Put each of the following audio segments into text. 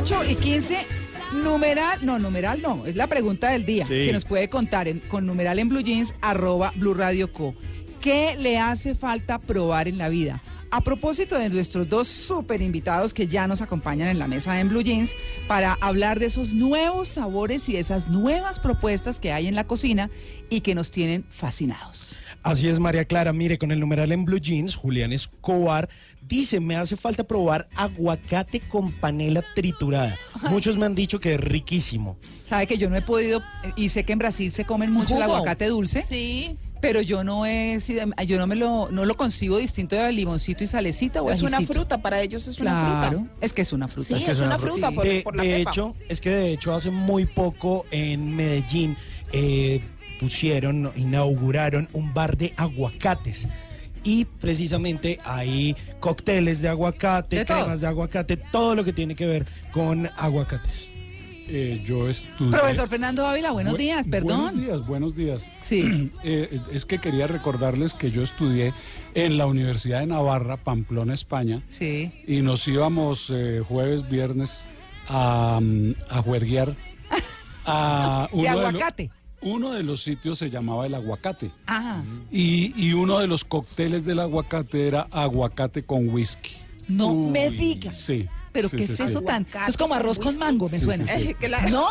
8 y 15. Numeral, no, numeral no, es la pregunta del día Sí. que nos puede contar en- con numeral en Blue Jeans, arroba Blue Radio Co. ¿Qué le hace falta probar en la vida? A propósito de nuestros dos super invitados que ya nos acompañan en la mesa de en Blue Jeans para hablar de esos nuevos sabores y de esas nuevas propuestas que hay en la cocina y que nos tienen fascinados. Así es, María Clara. Mire, con el numeral en Blue Jeans, Julián Escobar dice, me hace falta probar aguacate con panela triturada. Muchos me han dicho que es riquísimo. Sabe que yo no he podido, y sé que en Brasil se comen mucho el aguacate dulce. Sí, Pero yo no he yo no me lo, no lo concibo distinto de limoncito y salecita o es una fruta, para ellos es una Claro, fruta. es que es una fruta. Sí, es, una fruta, por, de por la de pepa. hecho, es que de hecho hace muy poco en Medellín eh, pusieron, inauguraron un bar de aguacates. Y precisamente hay cócteles de aguacate, De todo. cremas de aguacate, todo lo que tiene que ver con aguacates. Eh, yo estudié. Profesor Fernando Ávila, buenos Bu- días, Buenos perdón. días, buenos días. Sí. Eh, es que quería recordarles que yo estudié en la Universidad de Navarra, Pamplona, España, Sí. y nos íbamos eh, jueves, viernes a, mm, a juerguear a De uno aguacate. Uno de los sitios se llamaba el aguacate. Ajá. Y, y uno de los cócteles del aguacate era aguacate con whisky. No me diga. Sí. Pero sí, ¿qué sí, es sí. eso tan? Eso es como arroz con con mango, me Sí, suena. sí, sí. Claro. ¿No?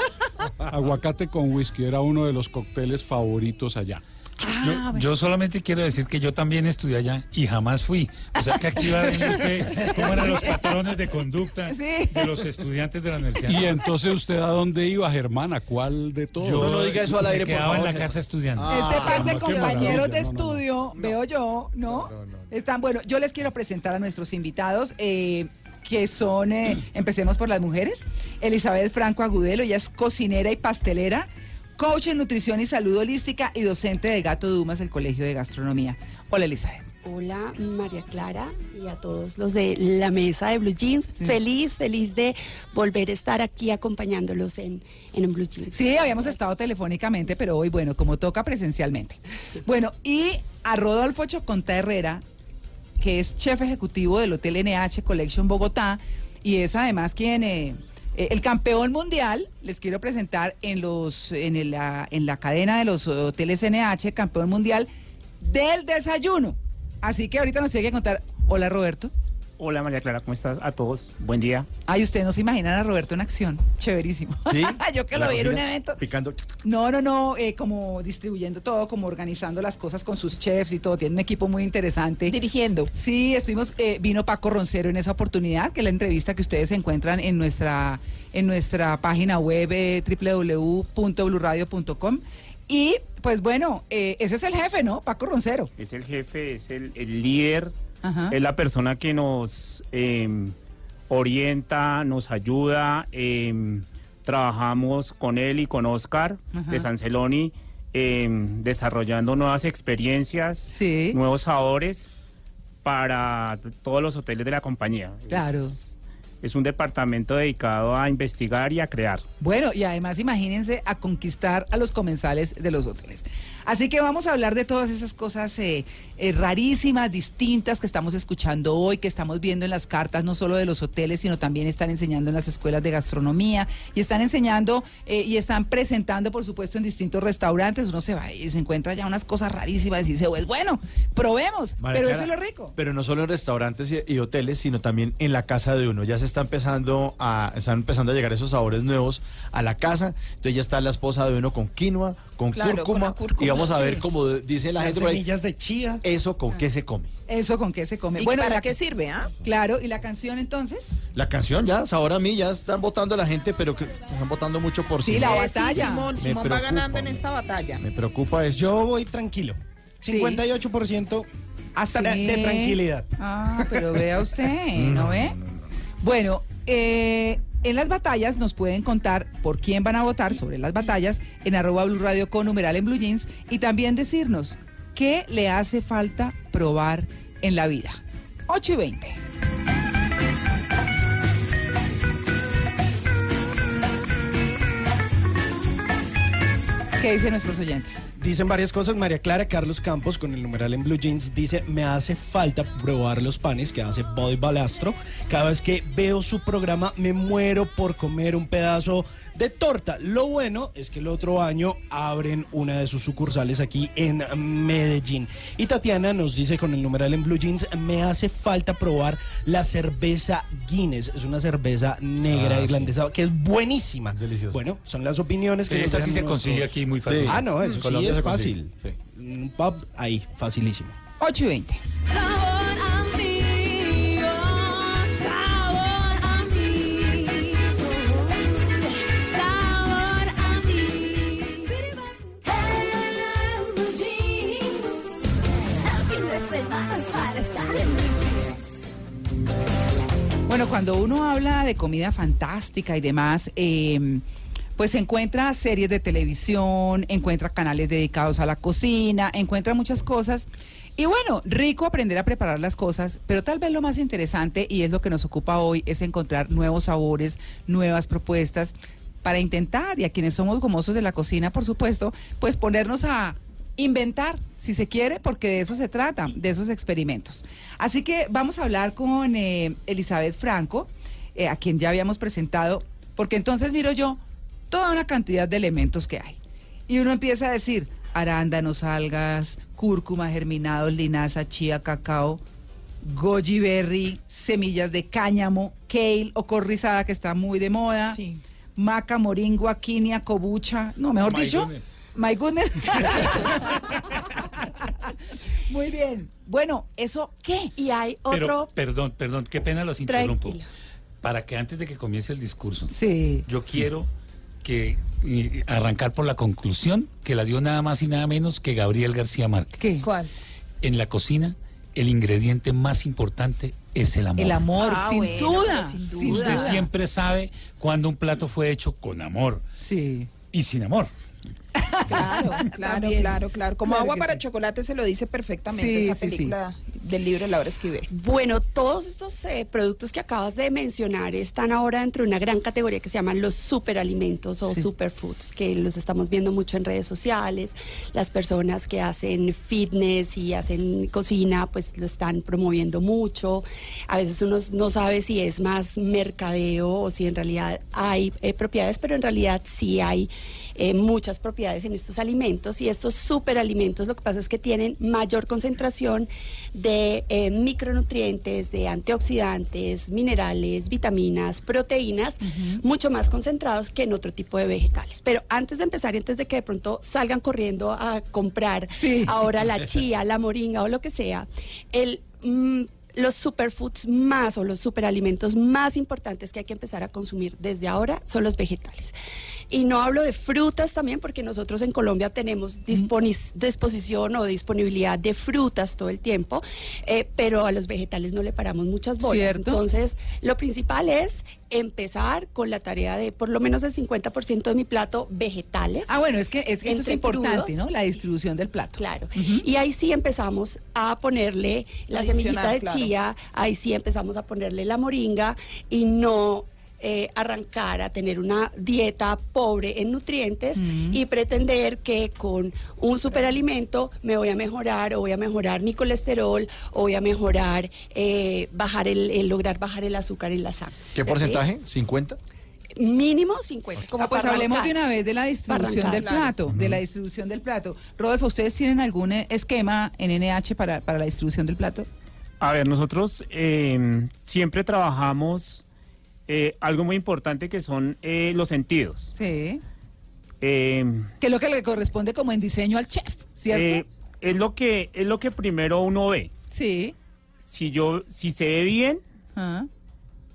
Aguacate con whisky era uno de los cócteles favoritos allá. Ah, Yo, yo solamente quiero decir que yo también estudié allá y jamás fui. O sea que aquí va viendo usted cómo eran los patrones de conducta Sí. de los estudiantes de la universidad. Y entonces usted a dónde iba, Germán, ¿a cuál de todos? yo No, no diga eso al me aire, por favor, en la Germán. casa estudiando. Ah, este par de compañeros de no, no, no. estudio, veo yo, ¿no? Están, bueno, yo les quiero presentar a nuestros invitados, eh, que son, eh, empecemos por las mujeres, Elizabeth Franco Agudelo, ella es cocinera y pastelera, coach en nutrición y salud holística y docente de Gato Dumas, el Colegio de Gastronomía. Hola, Elizabeth. Hola María Clara y a todos los de la mesa de Blue Jeans. Feliz, feliz de volver a estar aquí acompañándolos en, en Blue Jeans. Sí, habíamos estado telefónicamente, pero hoy, bueno, como toca presencialmente. Bueno, y a Rodolfo Choconta Herrera, que es chef ejecutivo del Hotel NH Collection Bogotá, y es además quien, eh, eh, el campeón mundial, les quiero presentar en, los, en, la, en la cadena de los hoteles NH, campeón mundial del desayuno. Así que ahorita nos tiene que contar, hola Roberto. Hola María Clara, ¿cómo estás? A todos, buen día. Ay, ustedes no se imaginan a Roberto en acción. Chéverísimo. ¿Sí? Yo que lo vi en un evento. Picando. No, no, no, eh, como distribuyendo todo, como organizando las cosas con sus chefs y todo. Tiene un equipo muy interesante. Dirigiendo. Sí, estuvimos, eh, vino Paco Roncero en esa oportunidad, que es la entrevista que ustedes encuentran en nuestra, en nuestra página web eh, www.bluradio.com. Y pues bueno, eh, ese es el jefe, ¿no? Paco Roncero. Es el jefe, es el, el líder, Ajá. es la persona que nos eh, orienta, nos ayuda. eh, trabajamos con él y con Oscar Ajá. de Sanceloni, eh, desarrollando nuevas experiencias, Sí. nuevos sabores para todos los hoteles de la compañía. Claro. Es, es un departamento dedicado a investigar y a crear. Bueno, y además imagínense a conquistar a los comensales de los hoteles. Así que vamos a hablar de todas esas cosas eh, eh, rarísimas, distintas que estamos escuchando hoy, que estamos viendo en las cartas, no solo de los hoteles, sino también están enseñando en las escuelas de gastronomía y están enseñando eh, y están presentando, por supuesto, en distintos restaurantes. Uno se va y se encuentra ya unas cosas rarísimas y dice, pues bueno, probemos, María pero Clara, eso es lo rico. Pero no solo en restaurantes y, y hoteles, sino también en la casa de uno. Ya se está empezando a, están empezando a llegar esos sabores nuevos a la casa. Entonces ya está la esposa de uno con quinoa, con, Claro, cúrcuma, Y vamos a ver, sí. como dice la Las gente por ahí, semillas de chía. Eso con qué se come. Eso con qué se come. ¿Y bueno, para la- qué sirve, ah? Claro, y la canción entonces. La canción ya, ahora a mí, ya están votando la gente, pero que están votando mucho por Sí, sí. la Eh, sí, batalla. Simón, Me Simón va ganando en esta batalla. Me preocupa eso. Yo voy tranquilo. 58% hasta Sí. de tranquilidad. Ah, pero vea usted, ¿no ve? Bueno, eh, en las batallas nos pueden contar por quién van a votar sobre las batallas en arroba Blue Radio con numeral en Blue Jeans y también decirnos qué le hace falta probar en la vida. 8 y 20. ¿Qué dicen nuestros oyentes? Dicen varias cosas. María Clara Carlos Campos, con el numeral en Blue Jeans, dice: Me hace falta probar los panes que hace Body Balastro. Cada vez que veo su programa, me muero por comer un pedazo de torta. Lo bueno es que el otro año abren una de sus sucursales aquí en Medellín. Y Tatiana nos dice con el numeral en Blue Jeans: Me hace falta probar la cerveza Guinness. Es una cerveza negra Ah, sí. irlandesa que es buenísima. Deliciosa. Bueno, son las opiniones que Esa sí se consigue aquí muy fácil. Ah, no, eso sí es consigue, fácil. sí. Un pub ahí, facilísimo. 8 y 20. Sabor amigo, sabor amigo, sabor amigo. Blue jeans, el fin de semana es para estar en blue jeans. Bueno, cuando uno habla de comida fantástica y demás, eh, pues encuentra series de televisión, encuentra canales dedicados a la cocina, encuentra muchas cosas. Y bueno, rico aprender a preparar las cosas, pero tal vez lo más interesante, y es lo que nos ocupa hoy, es encontrar nuevos sabores, nuevas propuestas para intentar, y a quienes somos gomosos de la cocina, por supuesto, pues ponernos a inventar, si se quiere, porque de eso se trata, de esos experimentos. Así que vamos a hablar con eh, Elizabeth Franco, eh, a quien ya habíamos presentado, porque entonces miro yo toda una cantidad de elementos que hay. Y uno empieza a decir arándanos, algas, cúrcuma, germinados, linaza, chía, cacao, goji berry, semillas de cáñamo, kale o corrizada que está muy de moda, Sí. maca, moringua, quinoa, kobucha, no, mejor My dicho, goodness. my goodness. muy bien. Bueno, ¿eso qué? Y hay Pero, otro... perdón, perdón, qué pena los interrumpo. Tranquilo. Para que antes de que comience el discurso, Sí. yo quiero que y, arrancar por la conclusión que la dio nada más y nada menos que Gabriel García Márquez. ¿Qué? ¿Cuál? En la cocina, el ingrediente más importante es el amor. El amor, Ah, sin, bueno, duda, sin duda. Usted siempre sabe cuando un plato fue hecho con amor Sí. y sin amor. Claro, claro, claro, claro. Como Claro agua para sí. chocolate se lo dice perfectamente Sí, esa sí, sí. película del libro de Laura Esquivel. Bueno, todos estos eh, productos que acabas de mencionar están ahora dentro de una gran categoría que se llaman los superalimentos o Sí. superfoods, que los estamos viendo mucho en redes sociales. Las personas que hacen fitness y hacen cocina, pues lo están promoviendo mucho. A veces uno no sabe si es más mercadeo o si en realidad hay eh, propiedades, pero en realidad sí hay eh, muchas propiedades en estos alimentos y estos superalimentos lo que pasa es que tienen mayor concentración de eh, micronutrientes, de antioxidantes, minerales, vitaminas, proteínas, mucho más concentrados que en otro tipo de vegetales. Pero antes de empezar y antes de que de pronto salgan corriendo a comprar Sí. ahora la chía, la moringa o lo que sea, el... los superfoods más o los superalimentos más importantes que hay que empezar a consumir desde ahora son los vegetales. Y no hablo de frutas también, porque nosotros en Colombia tenemos disposición o disponibilidad de frutas todo el tiempo, eh, pero a los vegetales no le paramos muchas bolas. Cierto. Entonces, lo principal es empezar con la tarea de por lo menos el 50% de mi plato vegetales. Ah, bueno, es que, es que eso es importante, crudos. ¿no? La distribución del plato. Claro. Y ahí sí empezamos a ponerle la semillita de claro. chía, ahí sí empezamos a ponerle la moringa y no eh, arrancar a tener una dieta pobre en nutrientes y pretender que con un superalimento me voy a mejorar o voy a mejorar mi colesterol o voy a mejorar, eh, bajar el, el lograr bajar el azúcar en la sangre. ¿Qué porcentaje? ¿50? Mínimo 50. Como Ah, pues hablemos de una vez de la distribución del claro. plato, de la distribución del plato. Rodolfo, ¿ustedes tienen algún eh, esquema en NH para, para la distribución del plato? A ver, nosotros eh, siempre trabajamos eh, algo muy importante que son eh, los sentidos. Sí. Eh, Que es lo que le corresponde como en diseño al chef, ¿cierto? eh, es lo que es lo que primero uno ve. sí. Si yo si se ve bien, Ah.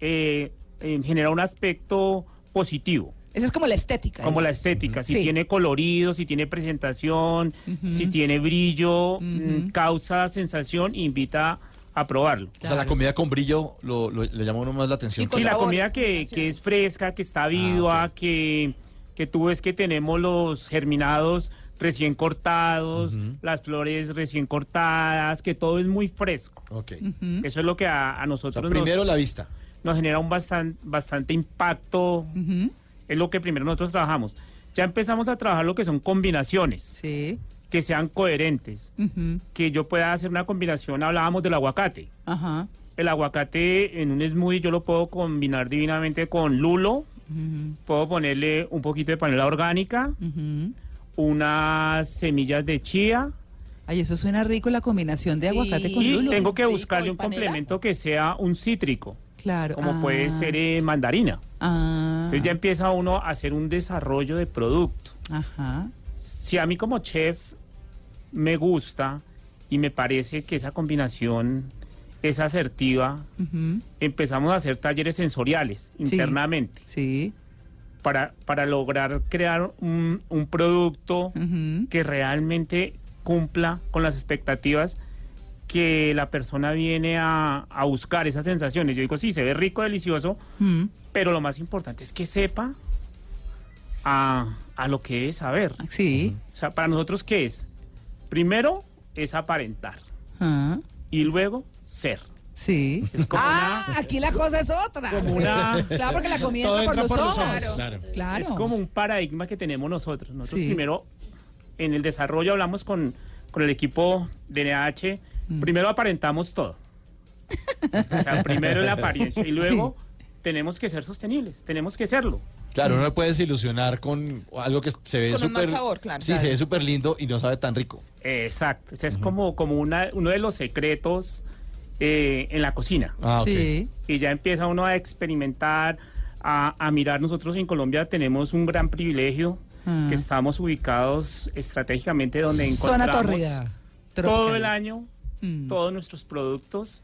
eh, eh, genera un aspecto positivo. Esa es como la estética. Como la estética, si Sí. tiene colorido, si tiene presentación, si tiene brillo, mm, causa sensación, invita a probarlo. O sea, la comida con brillo lo, lo- le llama a uno más la atención. Sí, la comida que, que es fresca, que está viva, Ah, ok. que, que tú ves que tenemos los germinados recién cortados, las flores recién cortadas, que todo es muy fresco. Ok. Ujú. Eso es lo que a, a O sea, nosotros primero nos, la vista. nos genera un bastan- bastante impacto. Es lo que primero nosotros trabajamos. Ya empezamos a trabajar lo que son combinaciones. Sí. Que sean coherentes, que yo pueda hacer una combinación, hablábamos del aguacate. Ajá. El aguacate en un smoothie yo lo puedo combinar divinamente con lulo, puedo ponerle un poquito de panela orgánica, unas semillas de chía Ay, eso suena rico la combinación de Sí. aguacate con y lulo. tengo que buscarle ¿y un panela? complemento que sea un cítrico, Claro. como ah, puede ser eh, mandarina. Ah, Entonces ya empieza uno a hacer un desarrollo de producto. Ajá. Si a mí como chef me gusta y me parece que esa combinación es asertiva, empezamos a hacer talleres sensoriales Sí. internamente Sí. para, para lograr crear un, un producto que realmente cumpla con las expectativas que la persona viene a, a buscar esas sensaciones. Yo digo, sí, se ve rico, delicioso, Mm, pero lo más importante es que sepa a, a lo que es saber. Sí. O sea, para nosotros, ¿qué es? Primero es aparentar Ah, y luego ser. sí. Es como ah, una- aquí la cosa es otra. Como una- Claro, porque la comida por los por los ojos. ojos, claro. Claro. Es como un paradigma que tenemos nosotros. Nosotros Sí. primero, en el desarrollo, hablamos con, con el equipo de NH. Mm. Primero aparentamos todo. O sea, primero la apariencia y luego tenemos que ser sostenibles. Tenemos que serlo. Claro, uno no puede desilusionar con algo que se ve Con un mal súper... sabor, claro. Sí, Claro. se ve súper lindo y no sabe tan rico. Exacto. O sea, es como, como una, uno de los secretos eh, en la cocina. Ah, ok. Sí. y ya empieza uno a experimentar, a, a mirar. Nosotros en Colombia tenemos un gran privilegio, Ah. que estamos ubicados estratégicamente donde Zona encontramos tórrida. todo el año Mm, todos nuestros productos,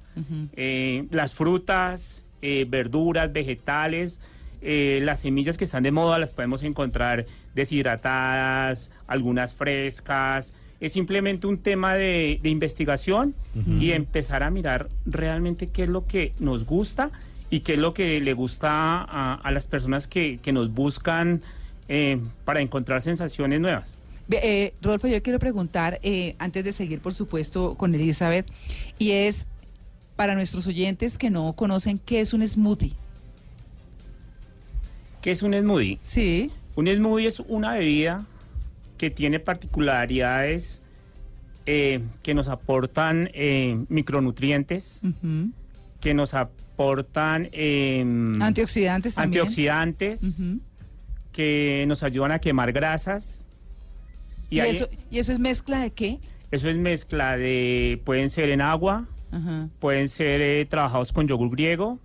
eh, las frutas, eh, verduras, vegetales, eh, las semillas que están de moda las podemos encontrar deshidratadas, algunas frescas. Es simplemente un tema de, de investigación y empezar a mirar realmente qué es lo que nos gusta y qué es lo que le gusta a, a las personas que, que nos buscan eh, para encontrar sensaciones nuevas. Eh, Rodolfo, yo quiero preguntar, eh, antes de seguir, por supuesto, con Elizabeth, y es para nuestros oyentes que no conocen qué es un smoothie. ¿Qué es un smoothie? Sí. Un smoothie es una bebida que tiene particularidades eh, que nos aportan eh, micronutrientes, que nos aportan eh, Antioxidantes también. antioxidantes, que nos ayudan a quemar grasas. ¿Y, eso, ¿Y eso es mezcla de qué? eso es mezcla de, pueden ser en agua, pueden ser eh, trabajados con yogur griego.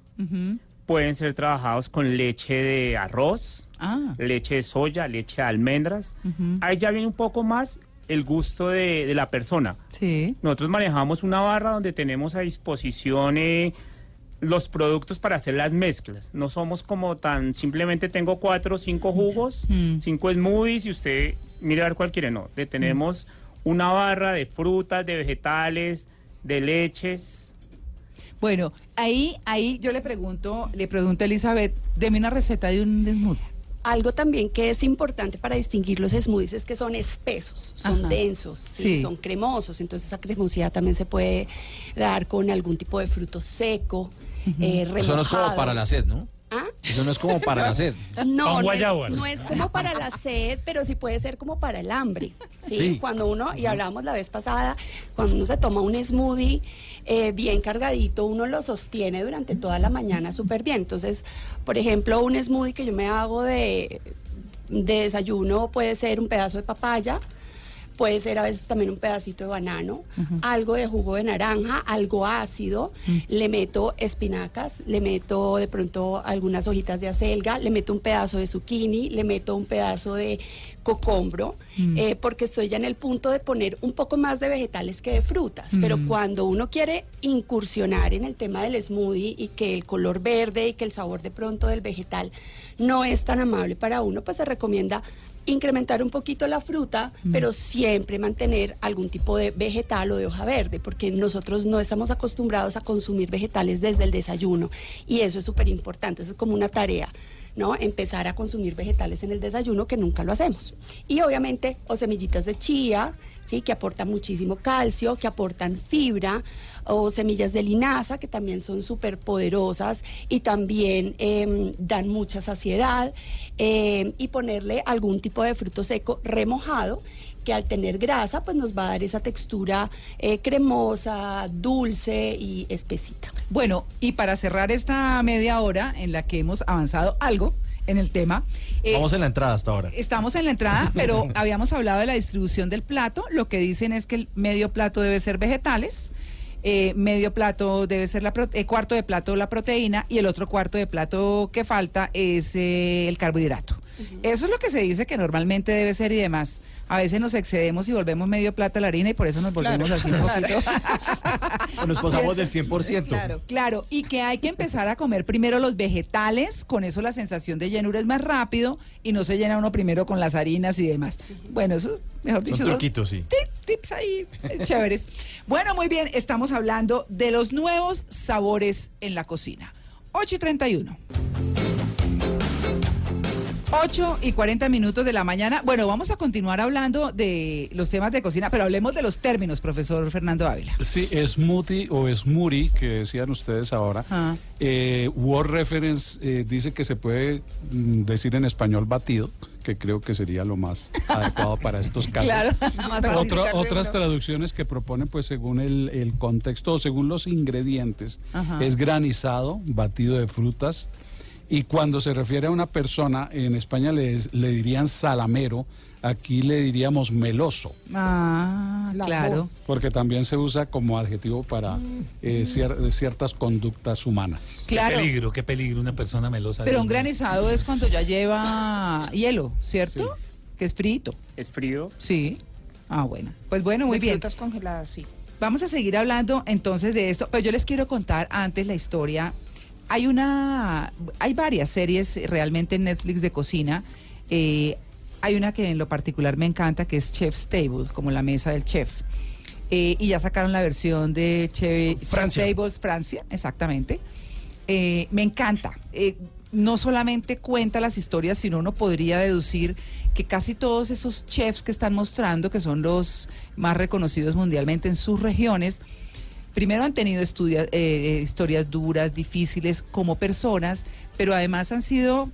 Pueden ser trabajados con leche de arroz, Ah. leche de soya, leche de almendras. Ahí ya viene un poco más el gusto de, de la persona. Sí. Nosotros manejamos una barra donde tenemos a disposición eh, los productos para hacer las mezclas. No somos como tan, simplemente tengo cuatro o cinco jugos, Mm. cinco smoothies y usted mire a ver cuál quiere. No, le tenemos una barra de frutas, de vegetales, de leches. Bueno, ahí, ahí yo le pregunto, le pregunto a Elizabeth, deme una receta de un smoothie. Algo también que es importante para distinguir los smoothies es que son espesos, son Ajá. densos, ¿sí? Sí. son cremosos, entonces esa cremosidad también se puede dar con algún tipo de fruto seco, eh, Eso no es como remojado. para la sed, ¿no? Eso no es como para la sed. No, no es, no es como para la sed, pero sí puede ser como para el hambre. ¿sí? Sí. Cuando uno, y hablábamos la vez pasada, cuando uno se toma un smoothie eh, bien cargadito, uno lo sostiene durante toda la mañana súper bien. Entonces, por ejemplo, un smoothie que yo me hago de, de desayuno puede ser un pedazo de papaya. Puede ser a veces también un pedacito de banano, algo de jugo de naranja, algo ácido. Le meto espinacas, le meto de pronto algunas hojitas de acelga, le meto un pedazo de zucchini, le meto un pedazo de cocombro, eh, porque estoy ya en el punto de poner un poco más de vegetales que de frutas. Pero cuando uno quiere incursionar en el tema del smoothie y que el color verde y que el sabor de pronto del vegetal no es tan amable para uno, pues se recomienda incrementar un poquito la fruta, pero siempre mantener algún tipo de vegetal o de hoja verde, porque nosotros no estamos acostumbrados a consumir vegetales desde el desayuno y eso es súper importante, eso es como una tarea. ¿no? Empezar a consumir vegetales en el desayuno que nunca lo hacemos. Y obviamente, o semillitas de chía, ¿sí? que aportan muchísimo calcio, que aportan fibra, o semillas de linaza, que también son súper poderosas y también em, dan mucha saciedad, em, y ponerle algún tipo de fruto seco remojado que al tener grasa pues nos va a dar esa textura eh, cremosa, dulce y espesita. Bueno, y para cerrar esta media hora en la que hemos avanzado algo en el tema. eh, Vamos en la entrada hasta ahora. Estamos en la entrada, pero habíamos hablado de la distribución del plato. Lo que dicen es que el medio plato debe ser vegetales, eh, medio plato debe ser la eh, cuarto de plato la proteína y el otro cuarto de plato que falta es eh, el carbohidrato. Eso es lo que se dice que normalmente debe ser y demás. A veces nos excedemos y volvemos medio plato a la harina y por eso nos volvemos Claro, así un claro. poquito. Nos pasamos del 100%. Claro. Claro, y que hay que empezar a comer primero los vegetales, con eso la sensación de llenura es más rápido y no se llena uno primero con las harinas y demás. Bueno, eso, mejor dicho, Son son truquitos, sí. tip- tips ahí eh, chéveres. Bueno, muy bien, estamos hablando de los nuevos sabores en la cocina. 8 y 31. 8 y 40 minutos de la mañana. Bueno, vamos a continuar hablando de los temas de cocina, pero hablemos de los términos, profesor Fernando Ávila. Sí, smoothie o smoothie, que decían ustedes ahora. Ah. Eh, Word Reference eh, dice que se puede mm, decir en español batido, que creo que sería lo más adecuado para estos casos. Claro. Otras traducciones que proponen, pues según el, el contexto o según los ingredientes, Ajá. es granizado, batido de frutas. Y cuando se refiere a una persona, en España le, le dirían salamero, aquí le diríamos meloso, Ah, La claro. porque también se usa como adjetivo para eh, cier- ciertas conductas humanas. Claro. Qué peligro, qué peligro una persona melosa. Pero un granizado es cuando ya lleva hielo, ¿cierto? Que es frito. Es frío. Sí. Ah, bueno. Pues bueno, muy De bien. frutas congeladas, sí. Vamos a seguir hablando entonces de esto, pero yo les quiero contar antes la historia. Hay una, hay varias series realmente en Netflix de cocina. Eh, hay una que en lo particular me encanta, que es Chef's Table, como la mesa del chef. Eh, y ya sacaron la versión de Chef, Francia. Chef Tables Francia, exactamente. Eh, me encanta. No solamente cuenta las historias, sino uno podría deducir que casi todos esos chefs que están mostrando, que son los más reconocidos mundialmente en sus regiones, primero han tenido estudia- eh, eh, historias duras, difíciles como personas, pero además han sido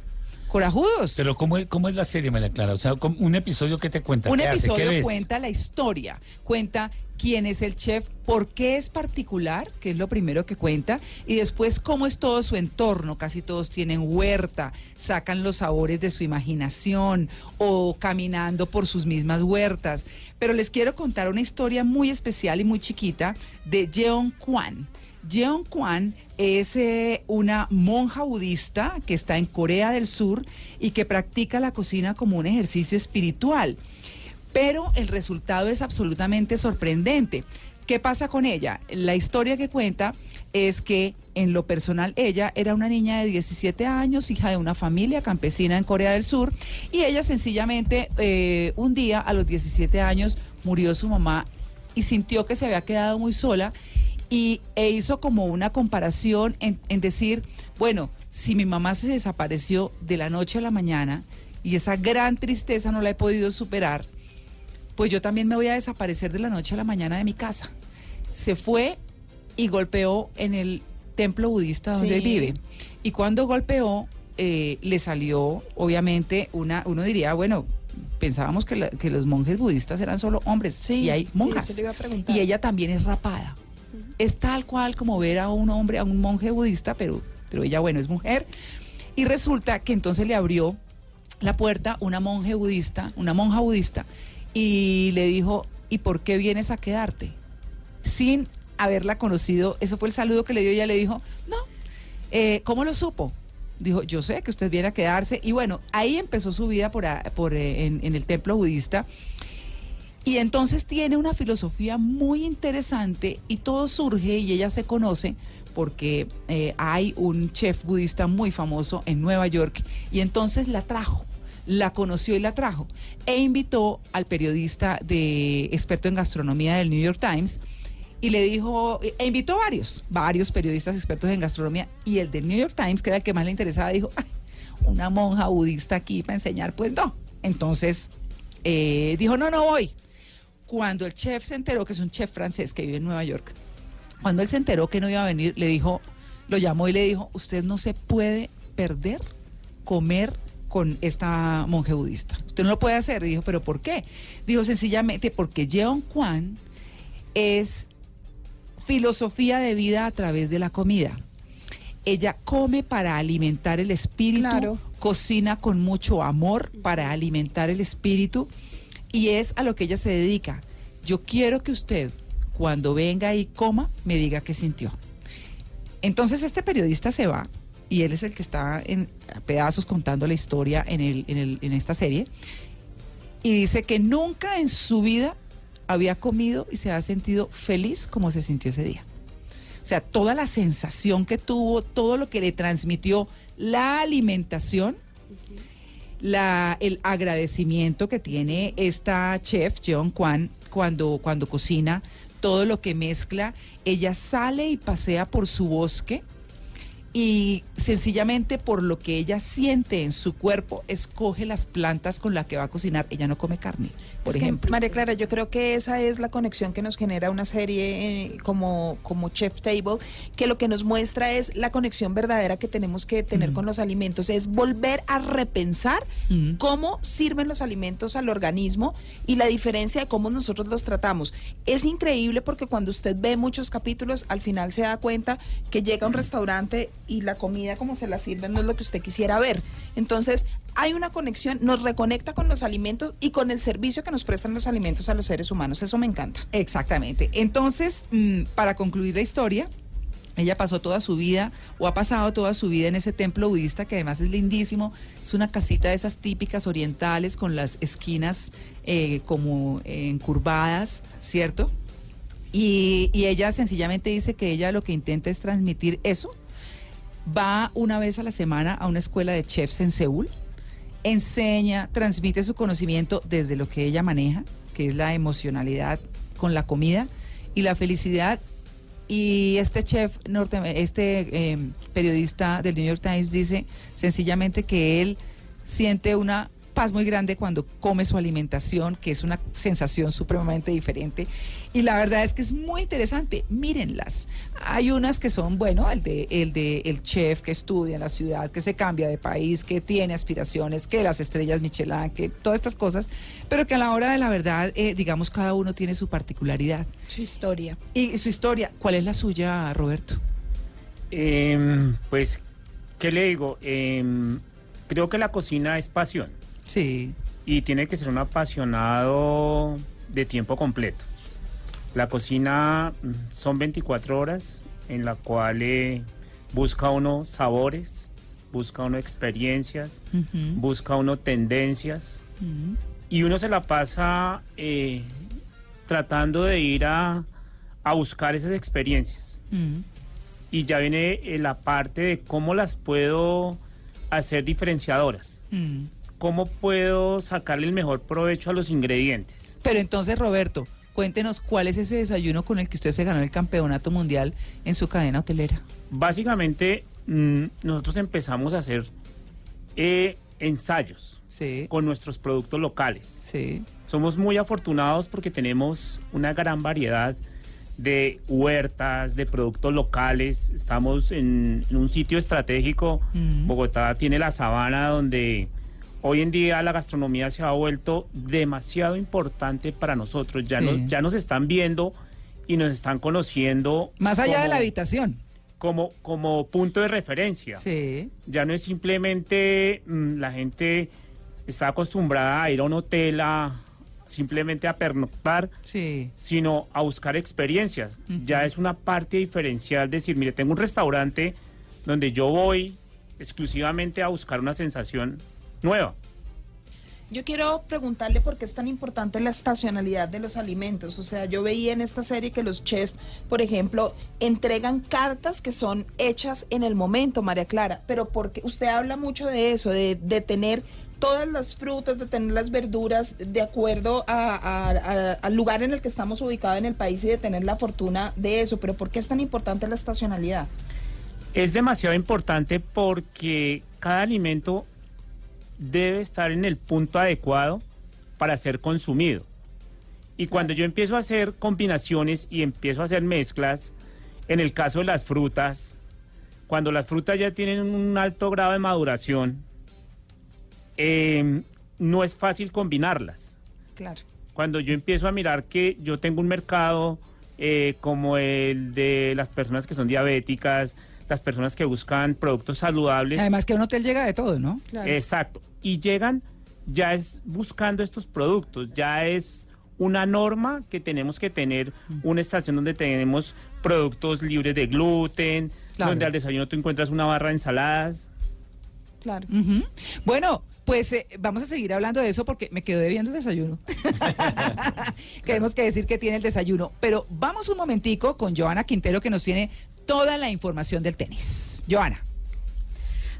corajudos. Pero ¿cómo, es- ¿cómo es la serie, María Clara? O sea, ¿cómo- un episodio que te cuenta. Un ¿Qué hace? ¿Qué episodio ves? cuenta la historia, cuenta quién es el chef, por qué es particular, que es lo primero que cuenta, y después cómo es todo su entorno. Casi todos tienen huerta, sacan los sabores de su imaginación o caminando por sus mismas huertas. Pero les quiero contar una historia muy especial y muy chiquita de Jeon Kwan. Jeon Kwan es eh, una monja budista que está en Corea del Sur y que practica la cocina como un ejercicio espiritual. Pero el resultado es absolutamente sorprendente. ¿Qué pasa con ella? La historia que cuenta es que en lo personal ella era una niña de 17 años, hija de una familia campesina en Corea del Sur, y ella sencillamente eh, un día a los 17 años murió su mamá y sintió que se había quedado muy sola y e hizo como una comparación en, en decir, bueno, si mi mamá se desapareció de la noche a la mañana y esa gran tristeza no la he podido superar, pues yo también me voy a desaparecer de la noche a la mañana de mi casa. Se fue y golpeó en el templo budista donde Sí. él vive. Y cuando golpeó, eh, le salió, obviamente, una, uno diría, bueno, pensábamos que, la- que los monjes budistas eran solo hombres Sí, y hay monjas. y ella también es rapada. Es tal cual como ver a un hombre, a un monje budista, pero, pero ella, bueno, es mujer. Y resulta que entonces le abrió la puerta una monje budista, una monja budista, y le dijo, ¿y por qué vienes a quedarte? Sin haberla conocido, eso fue el saludo que le dio, ella le dijo, no, eh, ¿cómo lo supo? Dijo, yo sé que usted viene a quedarse, y bueno, ahí empezó su vida por, eh, en, en el templo budista, y entonces tiene una filosofía muy interesante y todo surge y ella se conoce porque eh, hay un chef budista muy famoso en Nueva York y entonces la trajo, la conoció y la trajo e invitó al periodista de experto en gastronomía del New York Times y le dijo, e invitó varios, varios periodistas expertos en gastronomía y el del New York Times, que era el que más le interesaba, dijo, "Ay, una monja budista aquí para enseñar, pues no. Entonces eh, dijo, no, no voy. cuando el chef se enteró, que es un chef francés que vive en Nueva York, cuando él se enteró que no iba a venir, le dijo, lo llamó y le dijo, usted no se puede perder comer con esta monje budista. Usted no lo puede hacer. Y dijo, ¿pero por qué? Dijo sencillamente porque Jeon Kwan es filosofía de vida a través de la comida. Ella come para alimentar el espíritu, Claro. cocina con mucho amor para alimentar el espíritu y es a lo que ella se dedica. Yo quiero que usted, cuando venga y coma, me diga qué sintió. Entonces este periodista se va y él es el que está en pedazos contando la historia en, el, en, el- en esta serie y dice que nunca en su vida había comido y se había sentido feliz como se sintió ese día. O sea, toda la sensación que tuvo, todo lo que le transmitió la alimentación, la, el agradecimiento que tiene esta chef, Jeon Kwan, cuando, cuando cocina, todo lo que mezcla, ella sale y pasea por su bosque y sencillamente por lo que ella siente en su cuerpo, escoge las plantas con las que va a cocinar. Ella no come carne, por Es que, ejemplo. María Clara, yo creo que esa es la conexión que nos genera una serie eh, como, como Chef Table, que lo que nos muestra es la conexión verdadera que tenemos que tener con los alimentos, es volver a repensar Mm. cómo sirven los alimentos al organismo y la diferencia de cómo nosotros los tratamos. Es increíble porque cuando usted ve muchos capítulos, al final se da cuenta que llega a un restaurante y la comida como se la sirven no es lo que usted quisiera ver. Entonces, hay una conexión, nos reconecta con los alimentos y con el servicio que nos prestan los alimentos a los seres humanos. Eso me encanta. Exactamente. Entonces, mm, para concluir la historia, ella pasó toda su vida, o ha pasado toda su vida en ese templo budista, que además es lindísimo. Es una casita de esas típicas orientales con las esquinas eh, como encurvadas, ¿cierto? Y, y ella sencillamente dice que ella lo que intenta es transmitir eso. Va una vez a la semana a una escuela de chefs en Seúl, enseña, transmite su conocimiento desde lo que ella maneja, que es la emocionalidad con la comida y la felicidad. Y este chef, norte, este eh, periodista del New York Times dice sencillamente que él siente una paz muy grande cuando come su alimentación, que es una sensación supremamente diferente. Y la verdad es que es muy interesante. Mírenlas. Hay unas que son, bueno, el de, el de el chef que estudia en la ciudad, que se cambia de país, que tiene aspiraciones, que las estrellas Michelin, que todas estas cosas, pero que a la hora de la verdad, eh, digamos, cada uno tiene su particularidad. Su historia. Y su historia, ¿cuál es la suya, Roberto? Em, pues, ¿qué le digo? Em, creo que la cocina es pasión Sí. y tiene que ser un apasionado de tiempo completo. La cocina mm, son 24 horas en la cual eh, busca uno sabores, busca uno experiencias, busca uno tendencias y uno se la pasa eh, tratando de ir a, a buscar esas experiencias. Y ya viene eh, la parte de cómo las puedo hacer diferenciadoras. Cómo puedo sacarle el mejor provecho a los ingredientes. Pero entonces, Roberto, cuéntenos cuál es ese desayuno con el que usted se ganó el campeonato mundial en su cadena hotelera. Básicamente, mm, nosotros empezamos a hacer eh, ensayos Sí, con nuestros productos locales. sí. Somos muy afortunados porque tenemos una gran variedad de huertas, de productos locales. Estamos en, en un sitio estratégico. Bogotá tiene la sabana donde hoy en día la gastronomía se ha vuelto demasiado importante para nosotros. Ya, Sí. nos, ya nos están viendo y nos están conociendo. Más allá de la habitación. Como, como punto de referencia. Sí. Ya no es simplemente mm, la gente está acostumbrada a ir a un hotel a simplemente a pernoctar, Sí. sino a buscar experiencias. Ya es una parte diferencial decir, mire, tengo un restaurante donde yo voy exclusivamente a buscar una sensación nueva. Yo quiero preguntarle por qué es tan importante la estacionalidad de los alimentos. O sea, yo veía en esta serie que los chefs, por ejemplo, entregan cartas que son hechas en el momento, María Clara. Pero porque usted habla mucho de eso, de, de tener todas las frutas, de tener las verduras de acuerdo a- a- a- al lugar en el que estamos ubicados en el país y de tener la fortuna de eso. Pero ¿por qué es tan importante la estacionalidad? Es demasiado importante porque cada alimento debe estar en el punto adecuado para ser consumido. Y cuando yo empiezo a hacer combinaciones y empiezo a hacer mezclas, en el caso de las frutas, cuando las frutas ya tienen un alto grado de maduración, eh, no es fácil combinarlas. Claro. Cuando yo empiezo a mirar que yo tengo un mercado eh, como el de las personas que son diabéticas, las personas que buscan productos saludables. Además que a un hotel llega de todo, ¿no? Exacto. Y llegan ya es buscando estos productos, ya es una norma que tenemos que tener una estación donde tenemos productos libres de gluten, Claro. donde al desayuno tú encuentras una barra de ensaladas. Claro. Bueno, pues eh, vamos a seguir hablando de eso porque me quedo debiendo el desayuno. Tenemos que decir que tiene el desayuno. Pero vamos un momentico con Joana Quintero que nos tiene toda la información del tenis. Joana.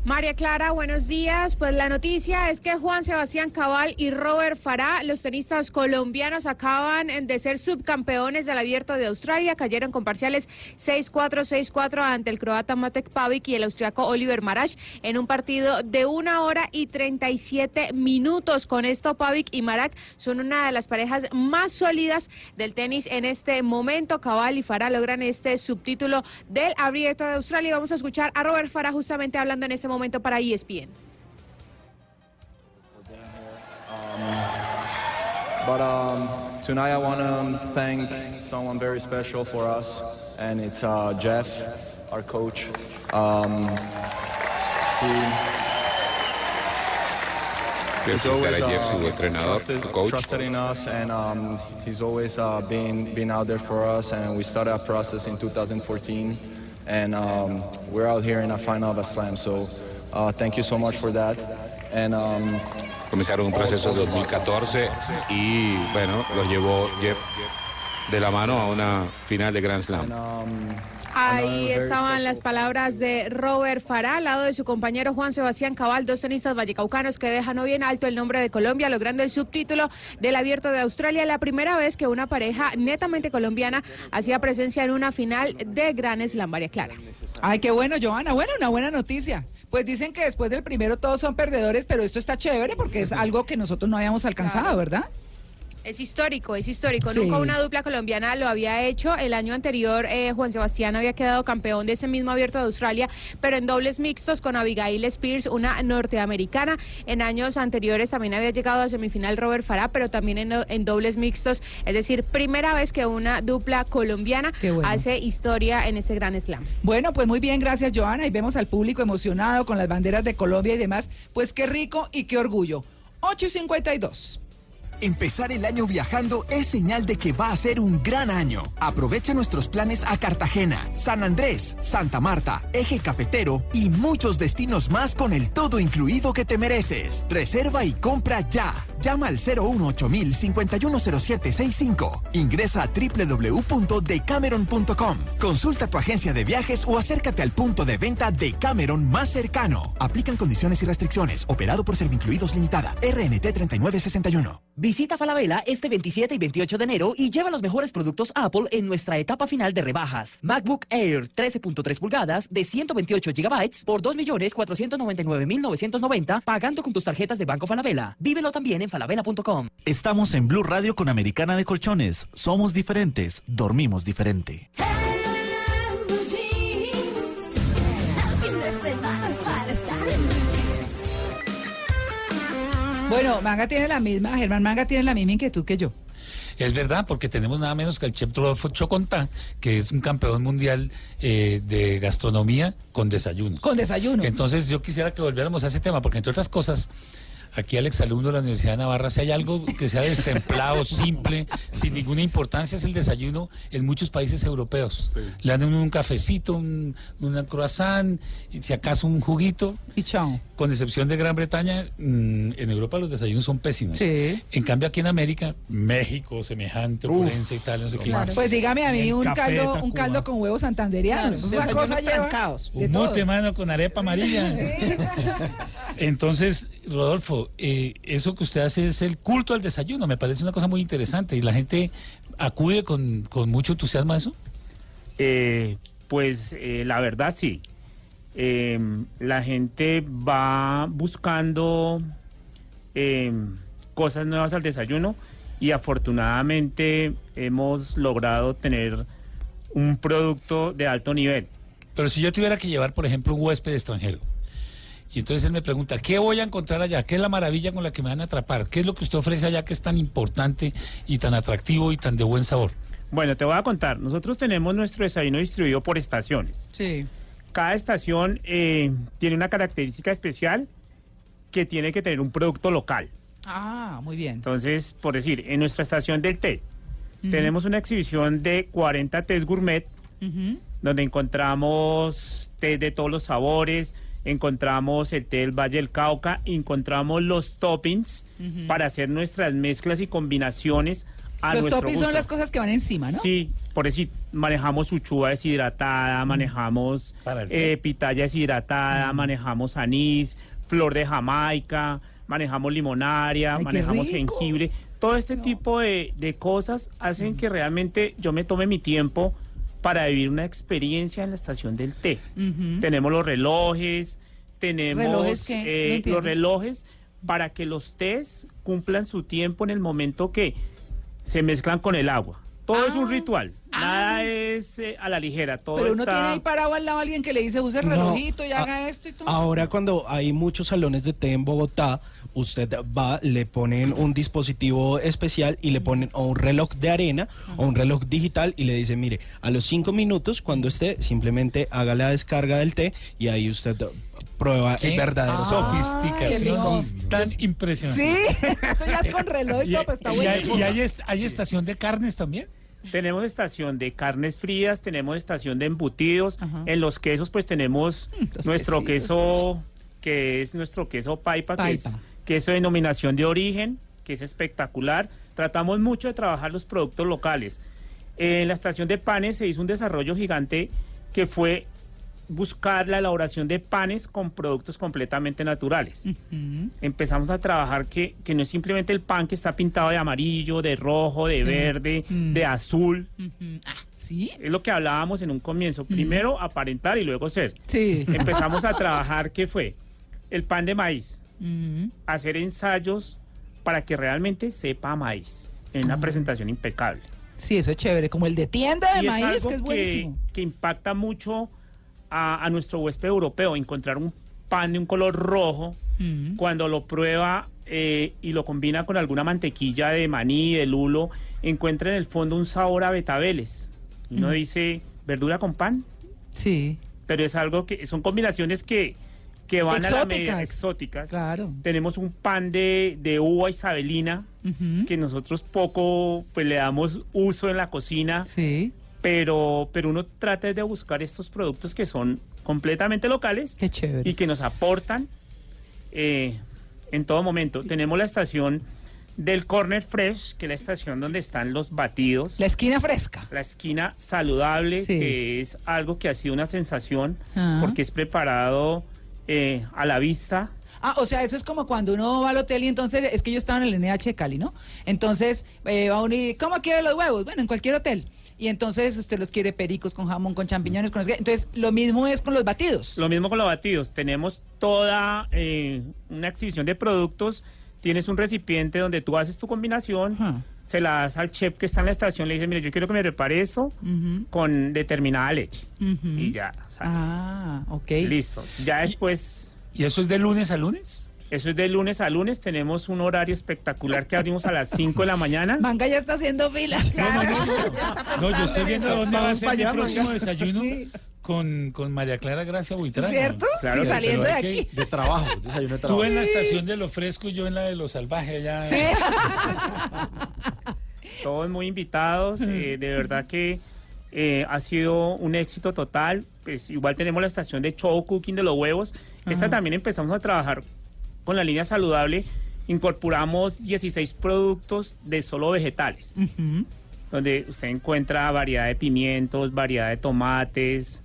María Clara, buenos días. Pues la noticia es que Juan Sebastián Cabal y Robert Farah, los tenistas colombianos, acaban de ser subcampeones del Abierto de Australia. Cayeron con parciales 6-4, 6-4 ante el croata Matek Pavic y el austriaco Oliver Marash en un partido de una hora y 37 minutos. Con esto, Pavic y Marak son una de las parejas más sólidas del tenis en este momento. Cabal y Farah logran este subtítulo del Abierto de Australia. Vamos a escuchar a Robert Farah justamente hablando en este momento para ESPN. But um, tonight I want to thank someone very special for us, and it's uh, Jeff, our coach. Um, he- he's always, a uh, trusted, trusted in us, and um, he's always uh, been been out there for us. And we started our process in 2014, and um, we're out here in a final of a slam. So uh, thank you so much for that. And um, Comenzaron un proceso de 2014 y bueno, los llevó Jeff de la mano a una final de Grand Slam. Ahí estaban las palabras de Robert Farah, al lado de su compañero Juan Sebastián Cabal, dos tenistas vallecaucanos que dejan hoy en alto el nombre de Colombia, logrando el subtítulo del Abierto de Australia, la primera vez que una pareja netamente colombiana hacía presencia en una final de Gran Slam, María Clara. Ay, qué bueno, Joana. Bueno, una buena noticia. Pues dicen que después del primero todos son perdedores, pero esto está chévere porque es algo que nosotros no habíamos alcanzado, ¿verdad? Es histórico, es histórico. Sí. Nunca una dupla colombiana lo había hecho. El año anterior, eh, Juan Sebastián había quedado campeón de ese mismo abierto de Australia, pero en dobles mixtos con Abigail Spears, una norteamericana. En años anteriores también había llegado a semifinal Robert Farah, pero también en, en dobles mixtos. Es decir, primera vez que una dupla colombiana bueno. hace historia en este gran slam. Bueno, pues muy bien, gracias Joana. Y vemos al público emocionado con las banderas de Colombia y demás. Pues qué rico y qué orgullo. 8 y 52. Empezar el año viajando es señal de que va a ser un gran año. Aprovecha nuestros planes a Cartagena, San Andrés, Santa Marta, Eje Cafetero y muchos destinos más con el todo incluido que te mereces. Reserva y compra ya. Llama al 018 510765 Ingresa a www.decameron.com. Consulta tu agencia de viajes o acércate al punto de venta de Cameron más cercano. Aplican condiciones y restricciones. Operado por Servincluidos Limitada. RNT 3961. Visita Falabella este 27 y 28 de enero y lleva los mejores productos Apple en nuestra etapa final de rebajas. MacBook Air 13.3 pulgadas de 128 GB por 2.499.990 pagando con tus tarjetas de Banco Falabella. Vívelo también en falabella.com. Estamos en Blue Radio con Americana de Colchones. Somos diferentes, dormimos diferente. Bueno, Manga tiene la misma, Germán Manga tiene la misma inquietud que yo. Es verdad, porque tenemos nada menos que el chef Rodolfo Chocontá, que es un campeón mundial eh, de gastronomía con desayuno. Con desayuno. Entonces yo quisiera que volviéramos a ese tema, porque entre otras cosas, aquí al exalumno de la Universidad de Navarra, si hay algo que sea destemplado, simple, sin ninguna importancia, es el desayuno en muchos países europeos. Le dan un cafecito, un, una croissant, y si acaso un juguito. Y chao. Con excepción de Gran Bretaña, mm, en Europa los desayunos son pésimos. Sí. En cambio aquí en América, México, semejante opulencia y tal, no sé qué. Pues dígame a mí un café caldo, Tacuba. un caldo con huevos santanderianos. Claro, desayunos cosa lleva Un mote, mano, con arepa amarilla. Entonces, Rodolfo, eh, eso que usted hace es el culto al desayuno. Me parece una cosa muy interesante. ¿Y la gente acude con, con mucho entusiasmo a eso? Eh, pues eh, la verdad sí. Eh, la gente va buscando eh, cosas nuevas al desayuno y afortunadamente hemos logrado tener un producto de alto nivel. Pero si yo tuviera que llevar, por ejemplo, un huésped extranjero, y entonces él me pregunta, ¿qué voy a encontrar allá? ¿Qué es la maravilla con la que me van a atrapar? ¿Qué es lo que usted ofrece allá que es tan importante y tan atractivo y tan de buen sabor? Bueno, te voy a contar. Nosotros tenemos nuestro desayuno distribuido por estaciones. Sí. Cada estación eh, tiene una característica especial que tiene que tener un producto local. Ah, muy bien. Entonces, por decir, en nuestra estación del té, tenemos una exhibición de 40 tés gourmet, donde encontramos té de todos los sabores, encontramos el té del Valle del Cauca, encontramos los toppings para hacer nuestras mezclas y combinaciones a Los nuestro toppings gusto. son las cosas que van encima, ¿no? Sí, por decir, manejamos uchuva deshidratada, manejamos eh, pitaya deshidratada, manejamos anís, flor de Jamaica, manejamos limonaria, Ay, manejamos jengibre. Todo este tipo de, de cosas hacen que realmente yo me tome mi tiempo para vivir una experiencia en la estación del té. Tenemos los relojes, tenemos ¿Relojes? No eh, los relojes para que los tés cumplan su tiempo en el momento que se mezclan con el agua. Todo es un ritual, nada es eh, a la ligera, todo Ah. Pero uno está... tiene ahí parado al lado a alguien que le dice, use el No, relojito y a- haga esto y todo. Ahora cuando hay muchos salones de té en Bogotá, usted va, le ponen un dispositivo especial y le ponen o un reloj de arena o un reloj digital y le dicen, mire, a los cinco minutos cuando esté, simplemente haga la descarga del té y ahí usted prueba el verdadero sofisticación qué tan impresionante. Sí, ya es con reloj y pues está y hay-. ¿Y hay, est- hay estación de carnes también? Tenemos estación de carnes frías, tenemos estación de embutidos. En los quesos, pues tenemos los nuestro quesitos, queso, que es nuestro queso paipa, que es Paipa. queso de denominación de origen, que es espectacular. Tratamos mucho de trabajar los productos locales. En la estación de panes se hizo un desarrollo gigante que fue buscar la elaboración de panes con productos completamente naturales empezamos a trabajar que, que no es simplemente el pan que está pintado de amarillo, de rojo, de Sí. verde, Mm. de azul. Ah, ¿sí? Es lo que hablábamos en un comienzo. Primero aparentar y luego ser. Sí. Empezamos a trabajar, ¿qué fue? El pan de maíz. Hacer ensayos para que realmente sepa maíz. En una Ah. presentación impecable. Sí, eso es chévere, como el de tienda de Y es maíz, algo que es buenísimo. que impacta mucho a, a nuestro huésped europeo. Encontrar un pan de un color rojo cuando lo prueba eh, y lo combina con alguna mantequilla de maní, de lulo, encuentra en el fondo un sabor a betabeles. Uno dice, ¿verdura con pan? Sí. Pero es algo que son combinaciones que, que van a la medida Exóticas. exóticas. Claro. Tenemos un pan de, de uva isabelina Ujú. que nosotros poco pues le damos uso en la cocina, Sí. pero, pero uno trata de buscar estos productos que son completamente locales Qué chévere. y que nos aportan eh, en todo momento. Tenemos la estación del Corner Fresh, que es la estación donde están los batidos. La esquina fresca. La esquina saludable, Sí. que es algo que ha sido una sensación Ah. porque es preparado eh, a la vista. Ah, o sea, eso es como cuando uno va al hotel y entonces, es que yo estaba en el NH de Cali, ¿no? Entonces, eh, va uno y, ¿cómo quiere los huevos? Bueno, en cualquier hotel. Y entonces usted los quiere pericos, con jamón, con champiñones, con... qué. Entonces, lo mismo es con los batidos. Lo mismo con los batidos. Tenemos toda eh, una exhibición de productos. Tienes un recipiente donde tú haces tu combinación. Se la das al chef que está en la estación, le dice, mire, yo quiero que me prepare esto con determinada leche. Y ya, sale. Ah, ok. listo. Ya después... ¿Y eso es de lunes a lunes? Eso es de lunes a lunes. Tenemos un horario espectacular que abrimos a las 5 de la mañana. Manga ya está haciendo fila. No, yo estoy viendo dónde va a ser mi próximo desayuno Sí. Con, con María Clara Gracia Buitrago. ¿Cierto? Claro, sí, saliendo de que- aquí. De trabajo, desayuno de Tú en la estación de lo fresco y yo en la de lo salvaje allá. Sí. Todos muy invitados. eh, de verdad que eh, ha sido un éxito total. Pues igual tenemos la estación de show cooking de los huevos. Esta Ajá. también empezamos a trabajar con la línea saludable. Incorporamos 16 productos de solo vegetales, donde usted encuentra variedad de pimientos, variedad de tomates.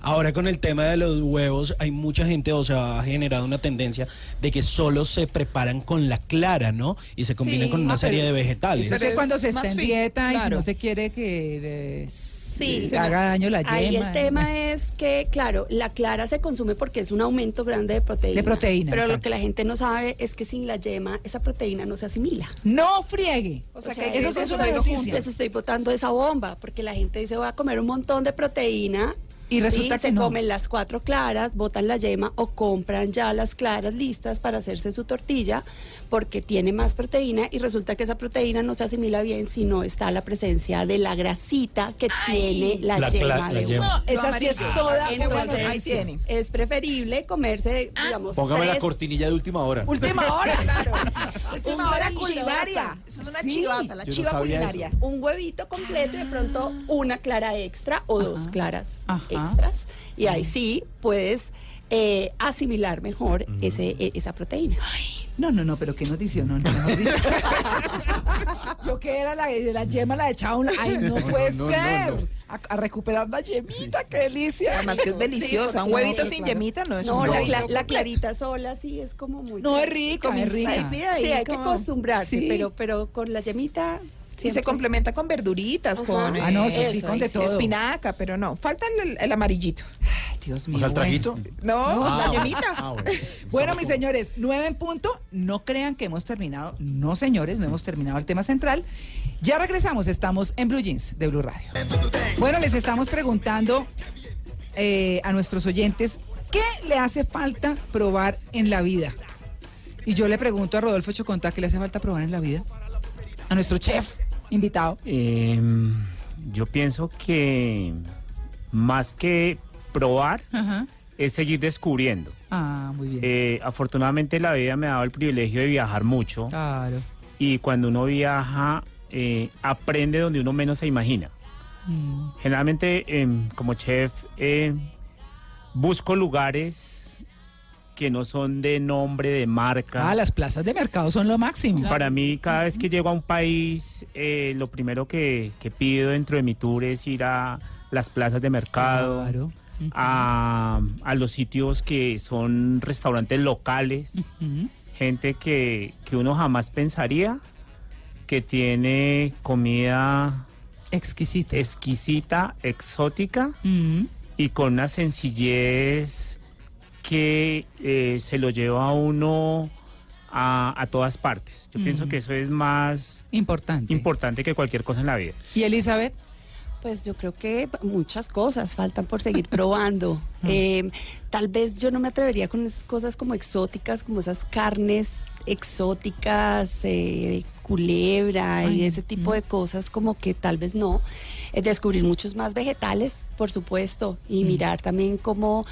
Ahora con el tema de los huevos, hay mucha gente, o sea, ha generado una tendencia de que solo se preparan con la clara, ¿no? Y se combinan Sí, con una serie pero- de vegetales. Que cuando se más está en dieta y si no se quiere que... de- Sí, se haga daño la yema. Ahí el tema es que, claro, la clara se consume porque es un aumento grande de proteína. De proteína, Pero lo que la gente no sabe es que sin la yema esa proteína no se asimila. No friegue. O sea, O sea, que eso es una noticia. Les estoy botando esa bomba porque la gente dice voy a comer un montón de proteína. Y resulta sí, que se no. comen las cuatro claras, botan la yema o compran ya las claras listas para hacerse su tortilla porque tiene más proteína y resulta que esa proteína no se asimila bien si no está la presencia de la grasita que tiene la, La yema de yema. uno. No, esa sí es toda. Ah, Entonces, ahí tiene. es preferible comerse, digamos, Póngame la cortinilla de última hora. Última hora. Claro. Es Esa es una hora culinaria. Eso es una Sí. chivaza, la no chiva culinaria. un huevito completo y de pronto una clara extra o dos claras Ajá. Extras. Y ahí sí puedes eh, asimilar mejor ese, e- esa proteína. No, no, no, pero qué noticia, no, no, dicho. Yo que era la, la yema, la echaba una. Ay, no puede no, no, ser. no. A, a recuperar la yemita, qué delicia. Además que es deliciosa. Un huevito sin claro. yemita no es No, un la, cla- la clarita sola sí es como muy... No, es rica, es ahí Sí, hay que acostumbrarse, Sí. pero, pero con la yemita... Y se siempre- complementa con verduritas, Ajá. con Ah, no, eso sí, eso, con de y todo. espinaca, pero no. Falta el, el amarillito. Ay, Dios mío. O sea, el bueno. traguito. No, Ah, la yemita. ah, bueno. Bueno, mis señores, nueve en punto. No crean que hemos terminado. No, señores, no hemos terminado el tema central. Ya regresamos, estamos en Blue Jeans de Blue Radio. Bueno, les estamos preguntando eh, a nuestros oyentes qué le hace falta probar en la vida. Y yo le pregunto a Rodolfo Choconta qué le hace falta probar en la vida. A nuestro chef invitado. Em, yo pienso que más que probar Ajá. es seguir descubriendo. Ah, muy bien. Eh, afortunadamente la vida me ha dado el privilegio de viajar mucho Claro. y cuando uno viaja eh, aprende donde uno menos se imagina. Mm. Generalmente em, como chef eh, busco lugares que no son de nombre, de marca. Ah, las plazas de mercado son lo máximo. Para mí, cada vez que llego a un país, eh, lo primero que, que pido dentro de mi tour es ir a las plazas de mercado, Claro. a, a los sitios que son restaurantes locales, gente que, que uno jamás pensaría que tiene comida Exquisito. exquisita, exótica y con una sencillez que eh, se lo lleva a uno a, a todas partes. Yo pienso que eso es más Importante. importante que cualquier cosa en la vida. ¿Y Elizabeth? Pues yo creo que muchas cosas faltan por seguir probando. Eh, tal vez yo no me atrevería con esas cosas como exóticas, como esas carnes exóticas, eh, culebra Ay, y ese tipo de cosas, como que tal vez no. Eh, descubrir muchos más vegetales, por supuesto, y mirar también cómo,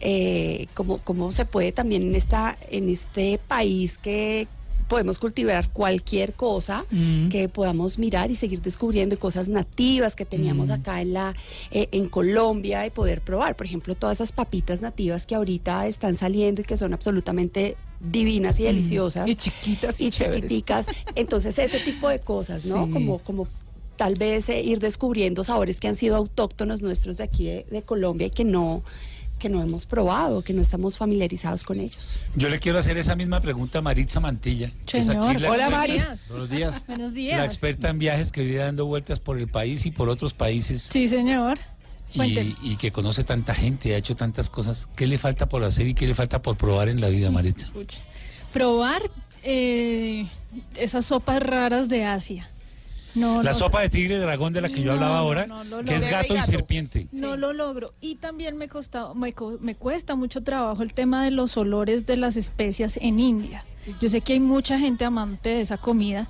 eh, cómo, cómo se puede también en, esta, en este país que podemos cultivar cualquier cosa Mm. que podamos mirar y seguir descubriendo cosas nativas que teníamos Mm. acá en la eh, en Colombia y poder probar, por ejemplo, todas esas papitas nativas que ahorita están saliendo y que son absolutamente divinas y deliciosas Mm. Y chiquitas y, y chiquiticas. Entonces, ese tipo de cosas, ¿no? Sí. Como como tal vez eh, ir descubriendo sabores que han sido autóctonos nuestros de aquí de, de Colombia y que no que no hemos probado, que no estamos familiarizados con ellos. Yo le quiero hacer esa misma pregunta a Maritza Mantilla. que es aquí la Hola, experta- Mari. Buenos días. Buenos La días. experta en viajes que vive dando vueltas por el país y por otros países. Sí, señor. Y, que conoce tanta gente, ha hecho tantas cosas. ¿Qué le falta por hacer y qué le falta por probar en la vida, Maritza? Escuche. Probar eh, esas sopas raras de Asia. No, La no, sopa de tigre y dragón de la que yo hablaba ahora, no, no, que es gato y serpiente. No lo logro. Y también me, costa, me, co- me cuesta mucho trabajo el tema de los olores de las especias en India. Yo sé que hay mucha gente amante de esa comida,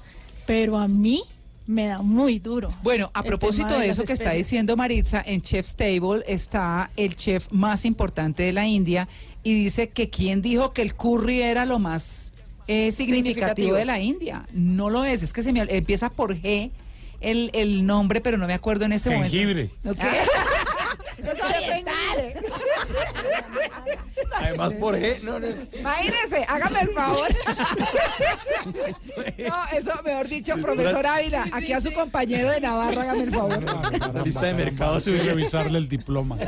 pero a mí me da muy duro. Bueno, a propósito de eso que está diciendo Maritza, en Chef's Table está el chef más importante de la India y dice que quien dijo que el curry era lo más eh, significativo, Significativo. de la India. No lo es, es que se me empieza por G el, el nombre, pero no me acuerdo en este Jengibre. momento. ¿Ok? Eso es oriental. Además, por G, no, no. Imagínese, hágame el favor. No, eso, mejor dicho, profesor Ávila, aquí a su compañero de Navarra, hágame el favor. Esa lista de mercado suya. revisarle el diploma.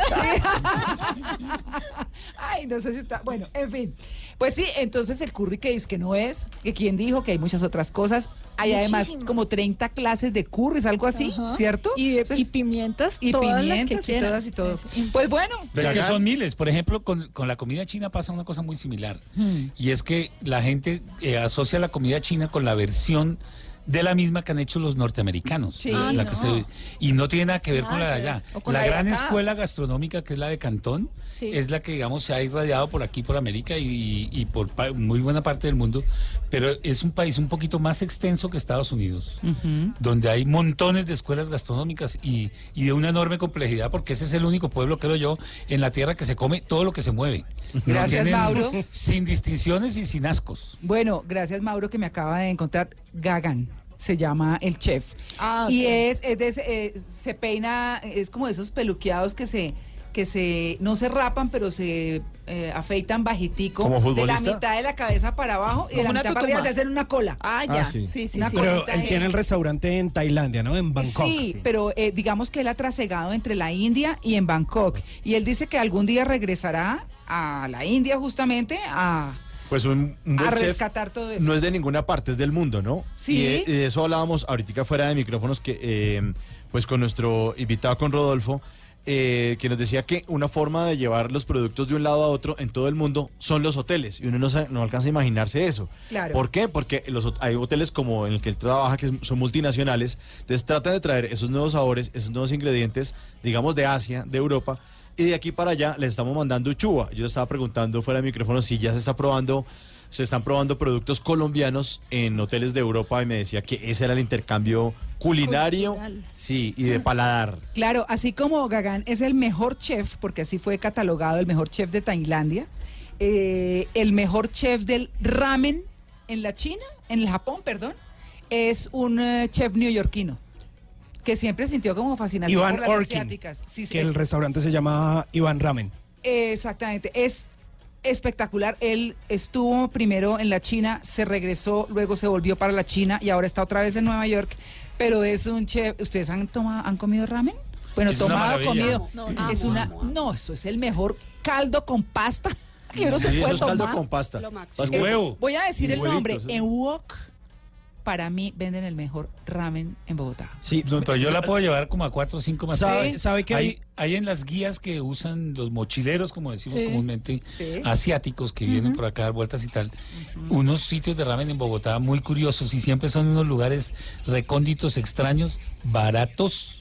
Ay, no sé si está. Bueno, en fin. Pues sí, entonces el curry que dice que no es, que quien dijo que hay muchas otras cosas. Hay además Muchísimas. como 30 clases de curries, algo así, Ajá. ¿cierto? Y, de- Entonces- y pimientas, y todas las que pimientas y quieran. todas y todo. Pues bueno, Pero es que son miles. Por ejemplo, con, con la comida china pasa una cosa muy similar. Hmm. Y es que la gente eh, asocia la comida china con la versión de la misma que han hecho los norteamericanos. Sí. La- Ay, la no. que se- y no tiene nada que ver con la de allá. La la de gran acá. escuela gastronómica, que es la de Cantón, Sí. es la que, digamos, se ha irradiado por aquí, por América y, y por muy buena parte del mundo. Pero es un país un poquito más extenso que Estados Unidos donde hay montones de escuelas gastronómicas y, y de una enorme complejidad, porque ese es el único pueblo, creo yo, en la tierra que se come todo lo que se mueve. Gracias, tienen Mauro. Sin distinciones y sin ascos. Bueno, gracias Mauro que me acaba de encontrar Gagan. Se llama el chef. Ah, Y es, es de ese, eh, se peina, es como de esos peluqueados que se, que se, no se rapan, pero se eh, afeitan bajitico. ¿Como De la mitad de la cabeza para abajo y de la mitad para arriba se hacen una cola. Ah, Ah, ya. sí. sí, sí, sí. Pero él tiene el restaurante en Tailandia, ¿no? En Bangkok. Sí, pero eh, digamos que él ha trasegado entre la India y en Bangkok. Y él dice que algún día regresará a la India justamente a, Pues un, un a chef rescatar todo eso. no es de ninguna parte, es del mundo, ¿no? Sí. Y de, y de eso hablábamos ahorita fuera de micrófonos, que eh, pues con nuestro invitado, con Rodolfo, eh, que nos decía que una forma de llevar los productos de un lado a otro en todo el mundo son los hoteles. Y uno no, no alcanza a imaginarse eso. Claro. ¿Por qué? Porque los, hay hoteles como en el que él trabaja, que son multinacionales, entonces tratan de traer esos nuevos sabores, esos nuevos ingredientes, digamos, de Asia, de Europa, y de aquí para allá les estamos mandando chuba. Yo le estaba preguntando fuera de micrófono si ya se está probando, se están probando productos colombianos en hoteles de Europa y me decía que ese era el intercambio culinario, Cultural. sí, y de paladar. Claro, así como Gagán es el mejor chef, porque así fue catalogado el mejor chef de Tailandia, eh, el mejor chef del ramen en la China, en el Japón, perdón, es un eh, chef neoyorquino que siempre sintió como fascinación Iván por las Orkin, asiáticas. Sí, que es- el restaurante se llama Iván Ramen. Exactamente, es espectacular. Él estuvo primero en la China, se regresó, luego se volvió para la China y ahora está otra vez en Nueva York. Pero es un chef. ¿Ustedes han tomado, han comido ramen? Bueno, Es tomado, comido. No, no, es amo, una, amo, amo. no, eso es el mejor caldo con pasta que uno se Sí, eso puede es caldo tomar. con pasta. Lo máximo. Huevo. Voy a decir Y el nombre. En Wok, para mí venden el mejor ramen en Bogotá. Sí, No, pero yo la puedo llevar como a cuatro o cinco más. ¿Sabe, Sí. sabe que hay, hay? hay en las guías que usan los mochileros, como decimos Sí. comúnmente, Sí. asiáticos que vienen por acá a dar vueltas y tal, unos sitios de ramen en Bogotá muy curiosos y siempre son unos lugares recónditos, extraños, baratos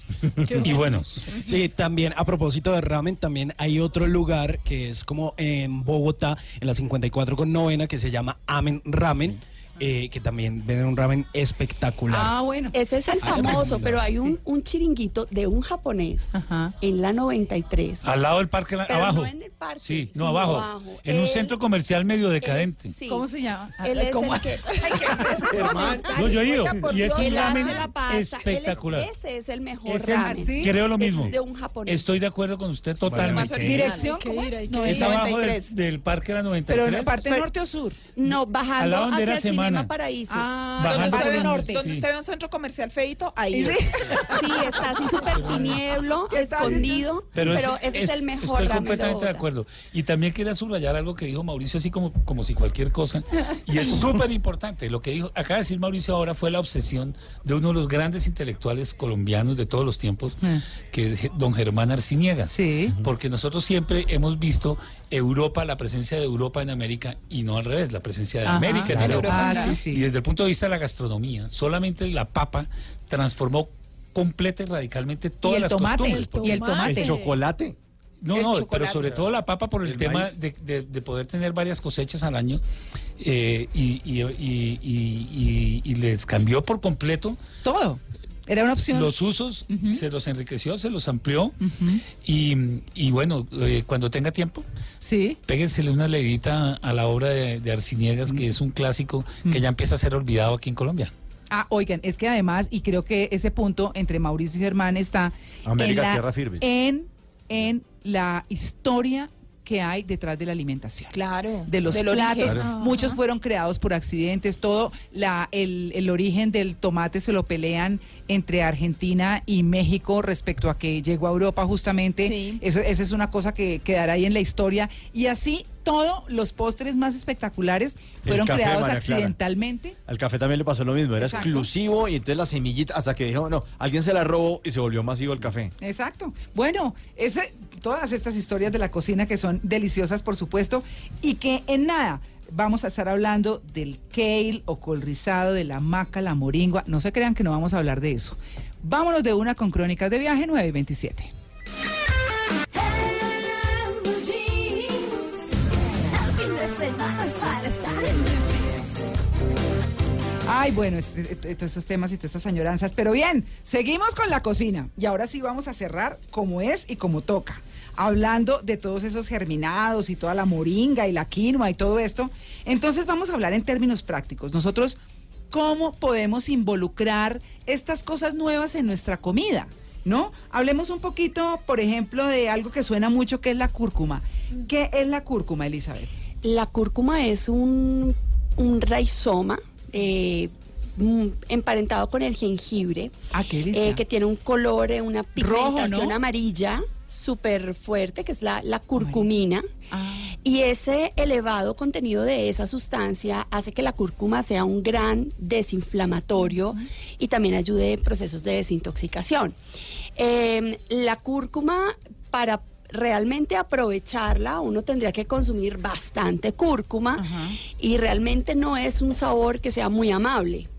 y buenos. Sí, también a propósito de ramen, también hay otro lugar que es como en Bogotá, en la 54 con novena, que se llama Amen Ramen, eh, que también venden un ramen espectacular. Ah, bueno. Ese es el Ah, famoso, pero hay un, sí. un chiringuito de un japonés Ajá. en la 93. Al lado del parque, la- Pero abajo. no en el parque, Sí, no, abajo. abajo. En un centro comercial medio es- decadente. sí. ¿Cómo se llama? Él es ¿Cómo? el que... No, yo he ido. Y es un ramen. Él es- espectacular. ese es el mejor Es el- ramen. ¿Sí? Creo lo Es mismo. de un japonés. Estoy de acuerdo con usted totalmente. Dirección, ¿cómo es? No. Es abajo del, 93. del parque de la 93. Pero en la parte norte o sur. No, Al bajando lado donde hacia era el Cinema Paraíso. Ah, Bajando por el norte. Donde Sí. usted ve un centro comercial feito, ahí. Sí. Sí, está así súper tinieblo, escondido, pero, ese es, el mejor Estoy completamente de acuerdo. Y también quería subrayar algo que dijo Mauricio, así como, como si cualquier cosa. Y es súper importante. Lo que dijo, acaba de decir Mauricio ahora fue la obsesión de uno de los grandes intelectuales colombianos de todos los tiempos, Mm. que es don Germán Arciniegas. Sí. Porque nosotros siempre hemos visto Europa, la presencia de Europa en América y no al revés, la presencia de Ajá, América en claro. Europa. Ah, sí, sí. Y desde el punto de vista de la gastronomía, solamente la papa transformó completa y radicalmente todas las tomate, costumbres. el y el tomate. El chocolate. no, El no, pero sobre todo la papa por el, El tema de, de- de poder tener varias cosechas al año eh, y, y- y- y- y- y les cambió por completo Todo. Era una opción. los usos, se los enriqueció, se los amplió y, y bueno, eh, cuando tenga tiempo, Sí. péguensele una leidita a la obra de, de Arciniegas, que es un clásico que ya empieza a ser olvidado aquí en Colombia. Ah, oigan, es que además, y creo que ese punto entre Mauricio y Germán está América, en, la, tierra firme. en, en la historia que hay detrás de la alimentación. Claro. de los del platos. Muchos fueron creados por accidentes. Todo la, el, el origen del tomate se lo pelean entre Argentina y México respecto a que llegó a Europa justamente. Sí. Eso- esa es una cosa que quedará ahí en la historia. Y así todos los postres más espectaculares fueron creados accidentalmente. Al café también le pasó lo mismo, era Exacto. exclusivo y entonces la semillita, hasta que dijo, no, alguien se la robó y se volvió masivo el café. Exacto. Bueno, ese, todas estas historias de la cocina que son deliciosas, por supuesto, y que en nada vamos a estar hablando del kale o col rizado, de la maca, la moringua. No se crean que no vamos a hablar de eso. Vámonos de una con Crónicas de Viaje 9 y 27. fin de semana es para estar en blue jeans. Ay, bueno, es- es- todos estos temas y todas estas añoranzas. Pero bien, seguimos con la cocina. Y ahora sí vamos a cerrar como es y como toca. Hablando de todos esos germinados y toda la moringa y la quinoa y todo esto. Entonces vamos a hablar en términos prácticos. Nosotros, ¿cómo podemos involucrar estas cosas nuevas en nuestra comida? ¿No? Hablemos un poquito, por ejemplo, de algo que suena mucho, que es la cúrcuma. ¿Qué es la cúrcuma, Elizabeth? La cúrcuma es un, un rizoma eh, mm, emparentado con el jengibre, delicia. eh, que tiene un color, eh, una Rojo, pigmentación ¿no? amarilla súper fuerte, que es la, la curcumina. Ah. Y ese elevado contenido de esa sustancia hace que la cúrcuma sea un gran desinflamatorio y también ayude en procesos de desintoxicación. Eh, la cúrcuma, para realmente aprovecharla, uno tendría que consumir bastante cúrcuma y realmente no es un sabor que sea muy amable.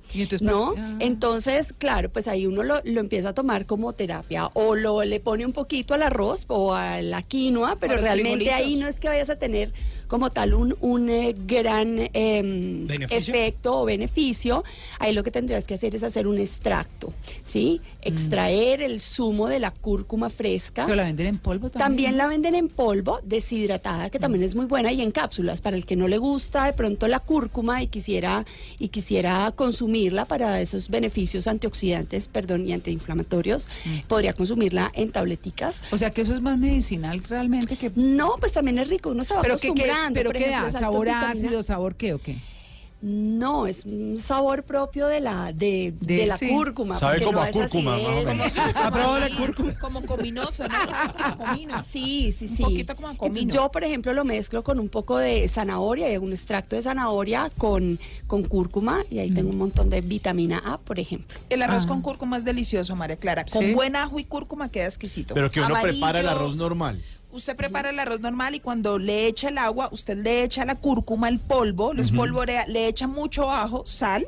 ¿No? ah. Entonces, claro, pues ahí uno lo, lo empieza a tomar como terapia o lo le pone un poquito al arroz o a la quinoa, pero realmente ahí no es que vayas a tener como tal un, un eh, gran em, efecto o beneficio. Ahí lo que tendrías que hacer es hacer un extracto, ¿sí? Mm. Extraer el zumo de la cúrcuma fresca. ¿Pero la venden en polvo también? También la venden en polvo, deshidratada, que también es muy buena, y en cápsulas. Para el que no le gusta de pronto la cúrcuma y quisiera, y quisiera consumirla para esos beneficios antioxidantes, perdón, y antiinflamatorios, podría consumirla en tableticas. O sea que eso es más medicinal realmente que... No, pues también es rico, uno se va ¿Pero qué- pero por qué ejemplo, da? ¿Sabor ácido, sabor qué o qué? No, es un sabor propio de la, de, de, De- la sí. cúrcuma. Sabe porque como no a es cúrcuma, más o menos. ¿Ha probado la cúrcuma? Como cominoso, ¿no? Como comino. Sí, sí, sí. Un poquito como a comino. Entonces, Yo, por ejemplo, lo mezclo con un poco de zanahoria un extracto de zanahoria con, con cúrcuma y ahí tengo un montón de vitamina A, por ejemplo. El arroz Ah. con cúrcuma es delicioso, María Clara. Con ¿Sí? buen ajo y cúrcuma queda exquisito. Pero que uno prepara el arroz normal. Usted prepara el arroz normal y cuando le echa el agua, usted le echa la cúrcuma, el polvo, lo espolvorea, le echa mucho ajo, sal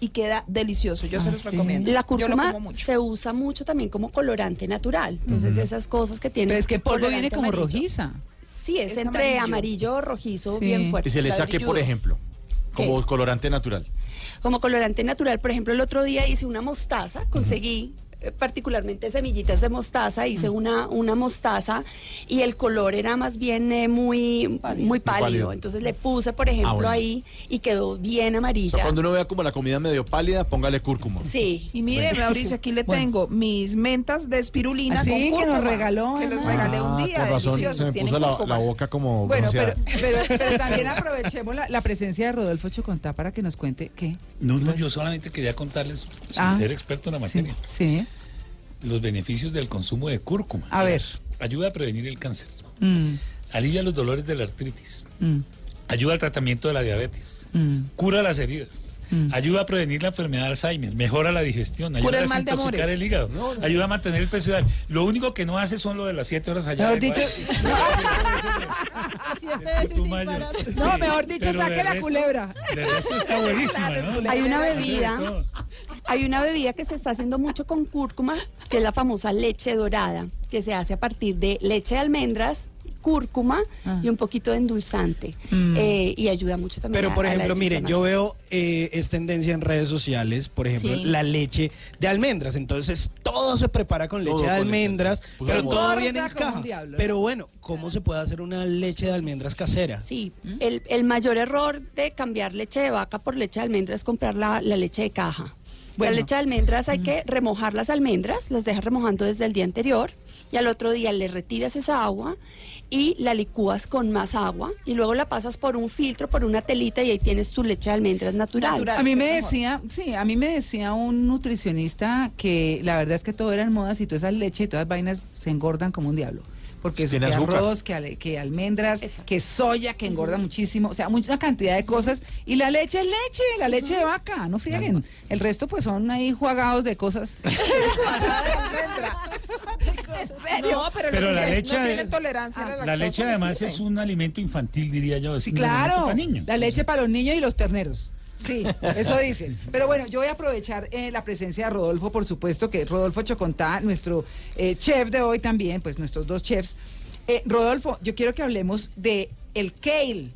y queda delicioso. Yo se Ah, los sí. recomiendo. La Yo lo cúrcuma como mucho. se usa mucho también como colorante natural. Entonces, esas cosas que tienen. Pero es que el polvo viene como amarillo. rojiza. Sí, es, Es entre amarillo. amarillo, rojizo, Sí. bien fuerte. Y se le echa qué, por ejemplo, como ¿Qué? colorante natural. Como colorante natural, por ejemplo, el otro día hice una mostaza, conseguí particularmente semillitas de mostaza, hice una, una mostaza y el color era más bien eh, muy, muy pálido. pálido. Entonces le puse, por ejemplo, Ah, bueno. ahí y quedó bien O amarilla. sea, cuando uno vea como la comida medio pálida, póngale cúrcuma. Sí. Y mire, Mauricio, aquí le Bueno. tengo mis mentas de espirulina Así con que cúrcuma. nos regaló, Que les además. regalé un Ah, día, con razón, se me puso la, la boca como Bueno, pero, pero, pero también aprovechemos la, la presencia de Rodolfo Chocontá para que nos cuente qué. No, no, yo solamente quería contarles, sin Ah, ser experto en la Sí, materia, sí. Los beneficios del consumo de cúrcuma. A ver. Ayuda a prevenir el cáncer, Mm, alivia los dolores de la artritis, mm, ayuda al tratamiento de la diabetes, mm. cura las heridas, Mm. ayuda a prevenir la enfermedad de Alzheimer, mejora la digestión, ayuda Cura a el mal de desintoxicar el hígado, ayuda a mantener el peso ideal. Lo único que no hace son lo de las siete horas allá. Mejor dicho, no, mejor dicho, saque la resto- culebra. De resto está buenísima, ¿no? Hay una bebida. Hay una bebida que se está haciendo mucho con cúrcuma, que es la famosa leche dorada, que se hace a partir de leche de almendras, cúrcuma Ah. y un poquito de endulzante. Mm. Eh, y ayuda mucho también Pero a- por a la ejemplo, miren, yo desinflamación. veo eh, es tendencia en redes sociales, por ejemplo, Sí. la leche de almendras. Entonces todo se prepara con Todo leche de con leche de almendras, pero Pues, todo viene en caja. ¿eh? Pero bueno, ¿cómo se puede hacer una leche de almendras casera? Sí, el, el mayor error de cambiar leche de vaca por leche de almendras es comprar la, la leche de caja. Bueno. La leche de almendras hay que remojar las almendras, las dejas remojando desde el día anterior y al otro día le retiras esa agua y la licúas con más agua y luego la pasas por un filtro, por una telita y ahí tienes tu leche de almendras natural. Natural. A mí me decía, sí, a mí me decía un nutricionista que la verdad es que todo eran modas y todas esas leches y todas las vainas se engordan como un diablo. Porque eso Tiene que azúcar. arroz, que, ale- que almendras, que soya, que engorda muchísimo, o sea, mucha cantidad de cosas. Y la leche es leche, la leche de vaca, no frieguen. El resto pues son ahí jugados de cosas. No, pero, la leche no tienen tolerancia a la leche además es un alimento infantil, diría yo. Es Sí, un alimento claro. para niños. La leche para los niños y los terneros. Sí, eso dicen. Pero bueno, yo voy a aprovechar eh, la presencia de Rodolfo, por supuesto, que Rodolfo Chocontá, nuestro eh, chef de hoy también, pues nuestros dos chefs. Eh, Rodolfo, yo quiero que hablemos de el kale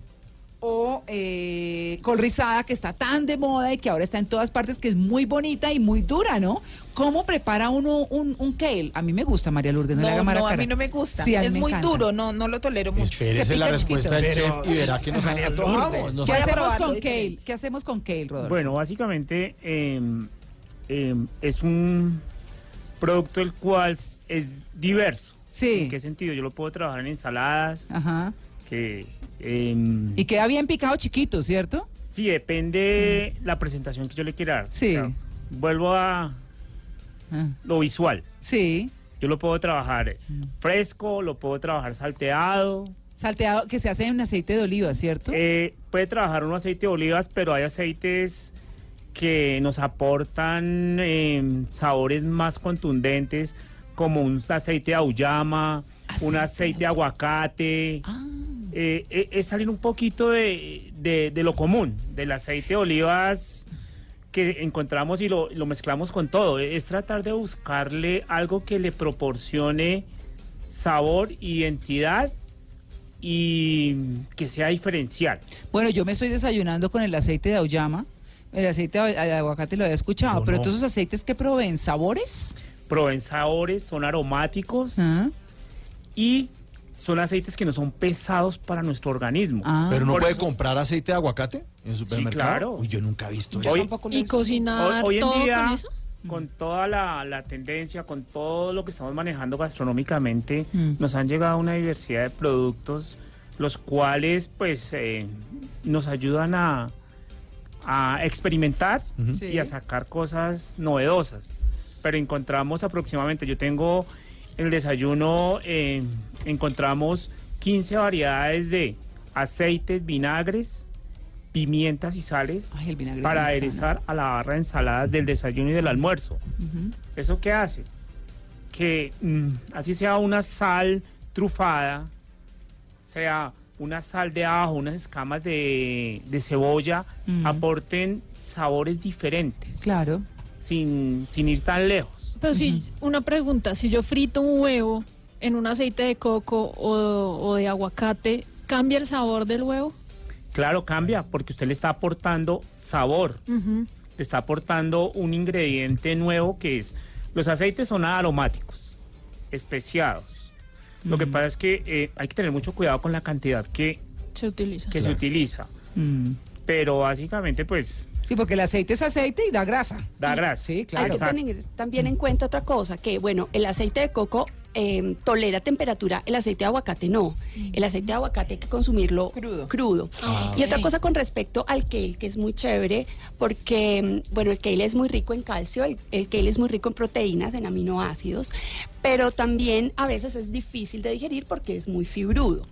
o eh, col rizada que está tan de moda y que ahora está en todas partes, que es muy bonita y muy dura, ¿no? ¿Cómo prepara uno un, un kale? A mí me gusta, María Lourdes, no, le haga No, mala no, a mí no me gusta. Sí, a mí es me muy encanta. duro, no, no lo tolero mucho. Espérese Se la respuesta chiquito. del chef y verá que nos María. Lourdes. Nos ¿Qué hacemos con kale? ¿Qué hacemos con kale, Rodolfo? Bueno, básicamente eh, eh, es un producto el cual es- diverso. Sí. ¿En qué sentido? Yo lo puedo trabajar en ensaladas, Ajá. que... em, Y queda bien picado chiquito, ¿cierto? Sí, depende la presentación que yo le quiera dar. Sí. O sea, vuelvo a Ah, lo visual. Sí. Yo lo puedo trabajar fresco, lo puedo trabajar salteado. Salteado que se hace en aceite de oliva, ¿cierto? Eh, puede trabajar un aceite de olivas, pero hay aceites que nos aportan eh, sabores más contundentes, como un aceite de auyama, un aceite de aguacate. Eh, eh, es salir un poquito de, de- de lo común, del aceite de olivas que encontramos y lo, lo mezclamos con todo. Es tratar de buscarle algo que le proporcione sabor, identidad y que sea diferencial. Bueno, yo me estoy desayunando con el aceite de auyama. El aceite de aguacate lo había escuchado, pero no. todos esos aceites que proveen sabores. Proveen sabores, son aromáticos Ah. y son aceites que no son pesados para nuestro organismo. Pero uno Por puede eso- comprar aceite de aguacate en el supermercado. claro. Uy, yo nunca he visto eso. ¿Y cocinar Hoy, hoy todo en día, con eso? con toda la, la tendencia, con todo lo que estamos manejando gastronómicamente, Mm. nos han llegado una diversidad de productos, los cuales pues eh, nos ayudan a, a experimentar y Sí. a sacar cosas novedosas. Pero encontramos aproximadamente, yo tengo en el desayuno, eh, encontramos 15 variedades de aceites, vinagres, pimientas y sales Ay, para aderezar a la barra de ensaladas del desayuno y del almuerzo. ¿Eso qué hace? Que mm, así sea una sal trufada, sea una sal de ajo, unas escamas de, de cebolla, aporten sabores diferentes. Claro. Sin, sin ir tan lejos. Pero si, una pregunta, si yo frito un huevo en un aceite de coco o, o de aguacate, ¿cambia el sabor del huevo? Claro, cambia, porque usted le está aportando sabor, le está aportando un ingrediente nuevo que es, los aceites son aromáticos, especiados. Lo que pasa es que eh, hay que tener mucho cuidado con la cantidad que, Se utiliza. que se utiliza. Pero básicamente, pues, Sí, porque el aceite es aceite y da grasa. da grasa. Sí, Hay claro. que tener también en cuenta otra cosa, que bueno, el aceite de coco eh, tolera temperatura, el aceite de aguacate no. El aceite de aguacate hay que consumirlo crudo. Ah. Y otra cosa con respecto al kale, que es muy chévere, porque mm, bueno, el kale es muy rico en calcio, el, el kale es muy rico en proteínas, en aminoácidos, pero también a veces es difícil de digerir porque es muy fibrudo.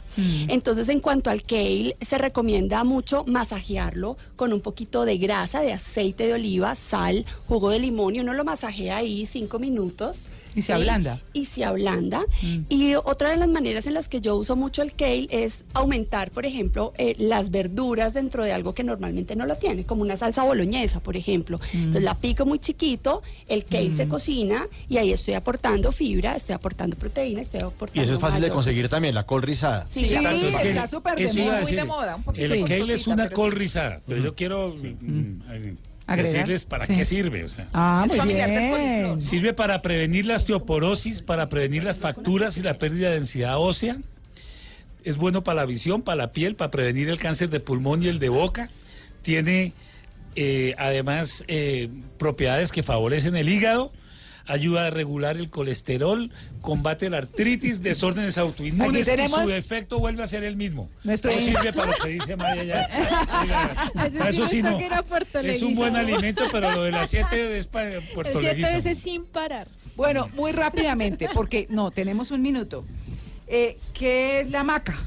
Entonces, en cuanto al kale, se recomienda mucho masajearlo con un poquito de grasa, de aceite de oliva, sal, jugo de limón y uno lo masajea ahí cinco minutos. Y se ablanda. Y se ablanda. Y otra de las maneras en las que yo uso mucho el kale es aumentar, por ejemplo, eh, las verduras dentro de algo que normalmente no lo tiene, como una salsa boloñesa, por ejemplo. Entonces la pico muy chiquito, el kale se cocina y ahí estoy aportando fibra, estoy aportando proteína, estoy aportando Y eso es fácil de conseguir también, la col rizada. Sí, Sí, Exacto, es está súper de a moda. Muy de moda, un El kale es una pero col rizada, pero yo quiero mm, Agregar. decirles para Sí. qué sirve. O sea. Ah, Es muy bien. Sirve para prevenir la osteoporosis, para prevenir las fracturas y la pérdida de densidad ósea. Es bueno para la visión, para la piel, para prevenir el cáncer de pulmón y el de boca. Tiene eh, además eh, propiedades que favorecen el hígado. Ayuda a regular el colesterol, combate la artritis, desórdenes autoinmunes tenemos- y su efecto vuelve a ser el mismo. No sirve para lo que dice Maya ya. Para eso sí no. Es un buen alimento, pero lo de las 7 es para El Puerto 7 Leguízamo. veces sin parar. Bueno, muy rápidamente, porque no, tenemos un minuto. Eh, ¿Qué es la maca?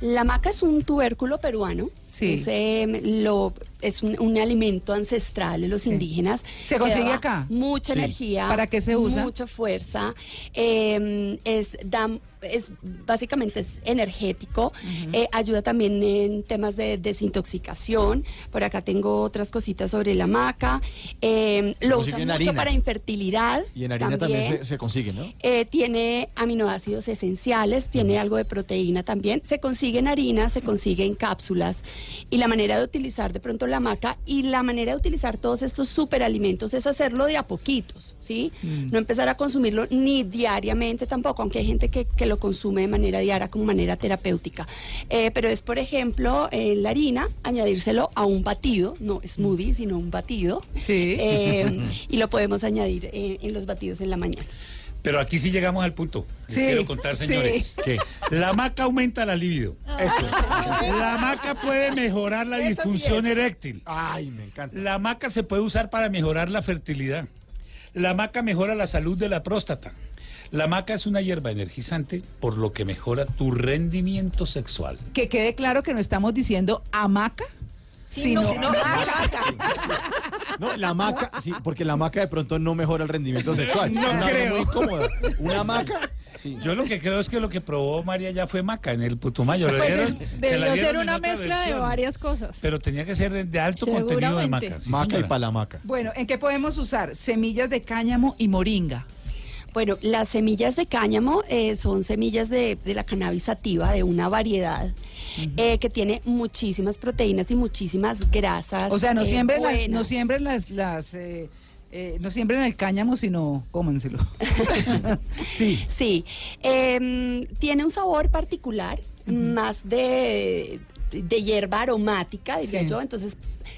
La maca es un tubérculo peruano. Sí. Es, eh, lo, es un, un alimento ancestral de los indígenas. ¿Se consigue acá? Mucha Sí. energía. ¿Para qué se usa? Mucha fuerza. Eh, es, da- es básicamente es energético. Eh, ayuda también en temas de desintoxicación. Por acá tengo otras cositas sobre la maca. Eh, lo usan mucho harina. para infertilidad. Y en harina también, se, se consigue, ¿no? Eh, tiene aminoácidos esenciales, tiene algo de proteína también. Se consigue en harina, se consigue en cápsulas. Y la manera de utilizar de pronto la maca y la manera de utilizar todos estos superalimentos es hacerlo de a poquitos, ¿sí? Mm. No empezar a consumirlo ni diariamente tampoco, aunque hay gente que, que lo consume de manera diaria como manera terapéutica. Eh, pero es, por ejemplo, eh, la harina, añadírselo a un batido, no smoothie, sino un batido. Sí. Eh, y lo podemos añadir en los batidos en la mañana. Pero aquí sí llegamos al punto. Les Sí, quiero contar, sí. señores. ¿Qué? La maca aumenta la libido. Eso. La maca puede mejorar la Eso sí disfunción eréctil. Ay, me encanta. La maca se puede usar para mejorar la fertilidad. La maca mejora la salud de la próstata. La maca es una hierba energizante, por lo que mejora tu rendimiento sexual. Que quede claro que no estamos diciendo hamaca, sino sino maca. No, la maca, sí, porque la maca de pronto no mejora el rendimiento sexual. No es una creo. muy cómoda. Una maca. Sí. Yo lo que creo es que lo que probó María ya fue maca en el Putumayo. Pues es- dieron- se la debió dieron ser una mezcla de varias cosas. Pero tenía que ser de- alto contenido de maca. sí, maca y palamaca. Bueno, ¿en qué podemos usar? Semillas de cáñamo y moringa. Bueno, las semillas de cáñamo eh, son semillas de, de la cannabis sativa, de una variedad eh, que tiene muchísimas proteínas y muchísimas grasas. O sea, no eh, siembren, la- buenas. no siembren las, las eh, eh, no siembren el cáñamo, sino cómenselo. sí. Sí, Em, tiene un sabor particular, más de, de hierba aromática, diría Sí. yo. Entonces,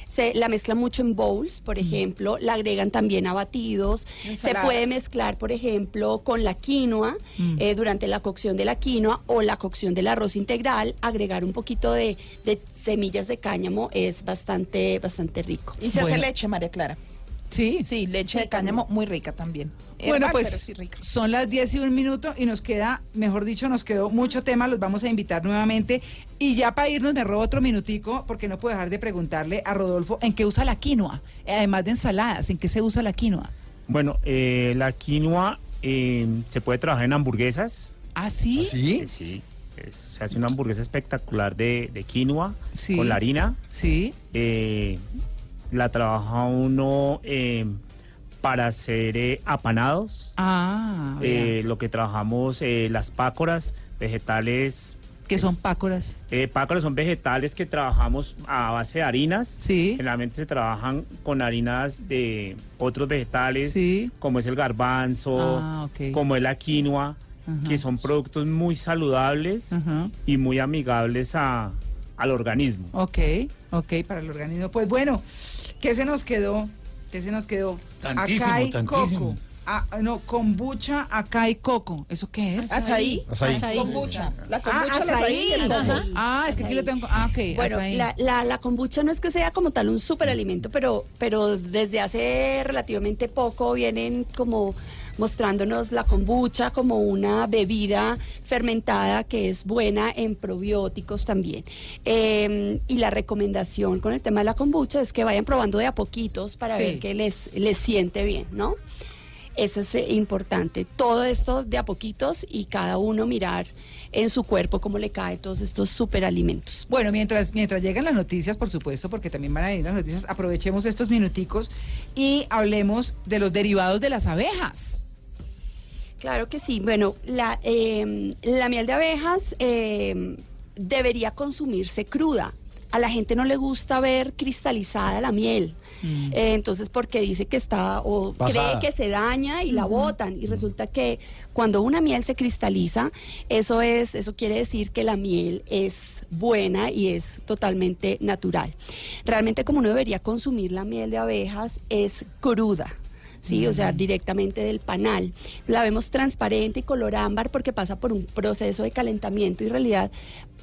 se la mezcla mucho en bowls, por ejemplo, la agregan también a batidos. Se puede mezclar, por ejemplo, con la quinoa, Mm. eh, durante la cocción de la quinoa o la cocción del arroz integral, agregar un poquito de, de semillas de cáñamo es bastante, bastante rico. Y se hace leche, María Clara. Sí. Sí, leche de cáñamo muy rica también. Bueno, Herbal, pues pero sí rica. son las 10 y un minuto y nos queda, mejor dicho, nos quedó mucho tema, los vamos a invitar nuevamente. Y ya para irnos me robo otro minutico porque no puedo dejar de preguntarle a Rodolfo en qué usa la quinoa, Eh, además de ensaladas, en qué se usa la quinoa. Bueno, eh, la quinoa eh, se puede trabajar en hamburguesas. ¿Ah, sí? Sí, sí. Es- se hace una hamburguesa espectacular de, de quinoa Sí. con la harina. Sí. Eh, la trabaja uno eh, para hacer eh, apanados. Ah, Eh, lo que trabajamos, eh, las pácoras, vegetales. ¿qué son pácoras? Eh, pácoras son vegetales que trabajamos a base de harinas. Sí. Generalmente se trabajan con harinas de otros vegetales, Sí. como es el garbanzo, Ah, ok. como es la quinoa, Ajá. que son productos muy saludables Ajá. y muy amigables a- al organismo. Ok, ok, para el organismo. Pues bueno, ¿qué se nos quedó? ¿Qué se nos quedó? Tantísimo, acá hay tantísimo. coco. Ah, no, kombucha, acá hay coco. ¿Eso qué es? ¿Azaí? Azaí. Azaí. Kombucha. La Ah, kombucha, el azaí el. Ah, es que aquí lo tengo. Ah, ok. Bueno, la, la kombucha no es que sea como tal un superalimento, pero, pero desde hace relativamente poco vienen como mostrándonos la kombucha como una bebida fermentada que es buena en probióticos también. Eh, y la recomendación con el tema de la kombucha es que vayan probando de a poquitos para Sí. ver que les, les siente bien, ¿no? Eso es eh, importante. Todo esto de a poquitos y cada uno mirar en su cuerpo cómo le cae todos estos superalimentos. Bueno, mientras, mientras llegan las noticias, por supuesto, porque también van a venir las noticias, aprovechemos estos minuticos y hablemos de los derivados de las abejas. Claro que sí. Bueno, la, eh, la miel de abejas eh, debería consumirse cruda. A la gente no le gusta ver cristalizada la miel. Eh, entonces, porque dice que está o Pasada. cree que se daña y la botan. Y resulta que cuando una miel se cristaliza, eso es, eso quiere decir que la miel es buena y es totalmente natural. Realmente como uno debería consumir la miel de abejas es cruda ¿sí? O sea, directamente del panal. La vemos transparente y color ámbar porque pasa por un proceso de calentamiento y realidad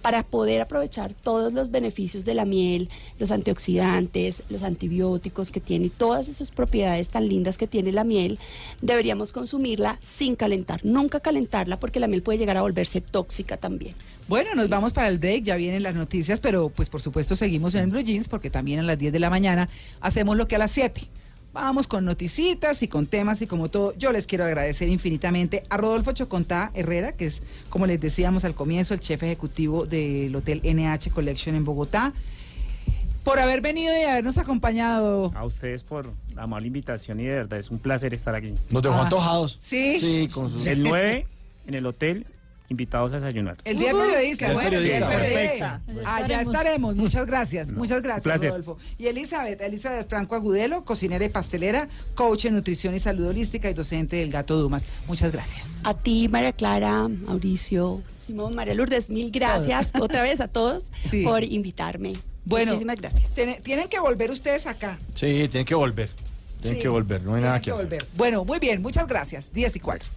para poder aprovechar todos los beneficios de la miel, los antioxidantes, los antibióticos que tiene y todas esas propiedades tan lindas que tiene la miel, deberíamos consumirla sin calentar, nunca calentarla porque la miel puede llegar a volverse tóxica también. Bueno, nos vamos para el break, ya vienen las noticias, pero pues por supuesto seguimos en Blue Jeans porque también a las 10 de la mañana hacemos lo que a las 7. Vamos con noticitas y con temas y como todo, yo les quiero agradecer infinitamente a Rodolfo Chocontá Herrera, que es, como les decíamos al comienzo, el chef ejecutivo del Hotel NH Collection en Bogotá, por haber venido y habernos acompañado. A ustedes por la amable invitación y de verdad es un placer estar aquí. Nos dejó Ah. antojados. Sí. Sí, con sus... El 9 en el hotel, invitados a desayunar. El día del periodista, El bueno, el día del periodista. periodista. Allá estaremos. Muchas gracias, muchas gracias, placer. Rodolfo. Y Elizabeth, Elizabeth Franco Agudelo, cocinera y pastelera, coach en nutrición y salud holística y docente del Gato Dumas. Muchas gracias. A ti, María Clara, Mauricio, Simón, María Lourdes, mil gracias otra vez a todos Sí. por invitarme. Bueno, Muchísimas gracias. Tiene- tienen que volver ustedes acá. Sí, tienen que volver. Tienen Sí, que volver, no hay nada que que hacer. volver. Bueno, muy bien, muchas gracias. 10 y 4.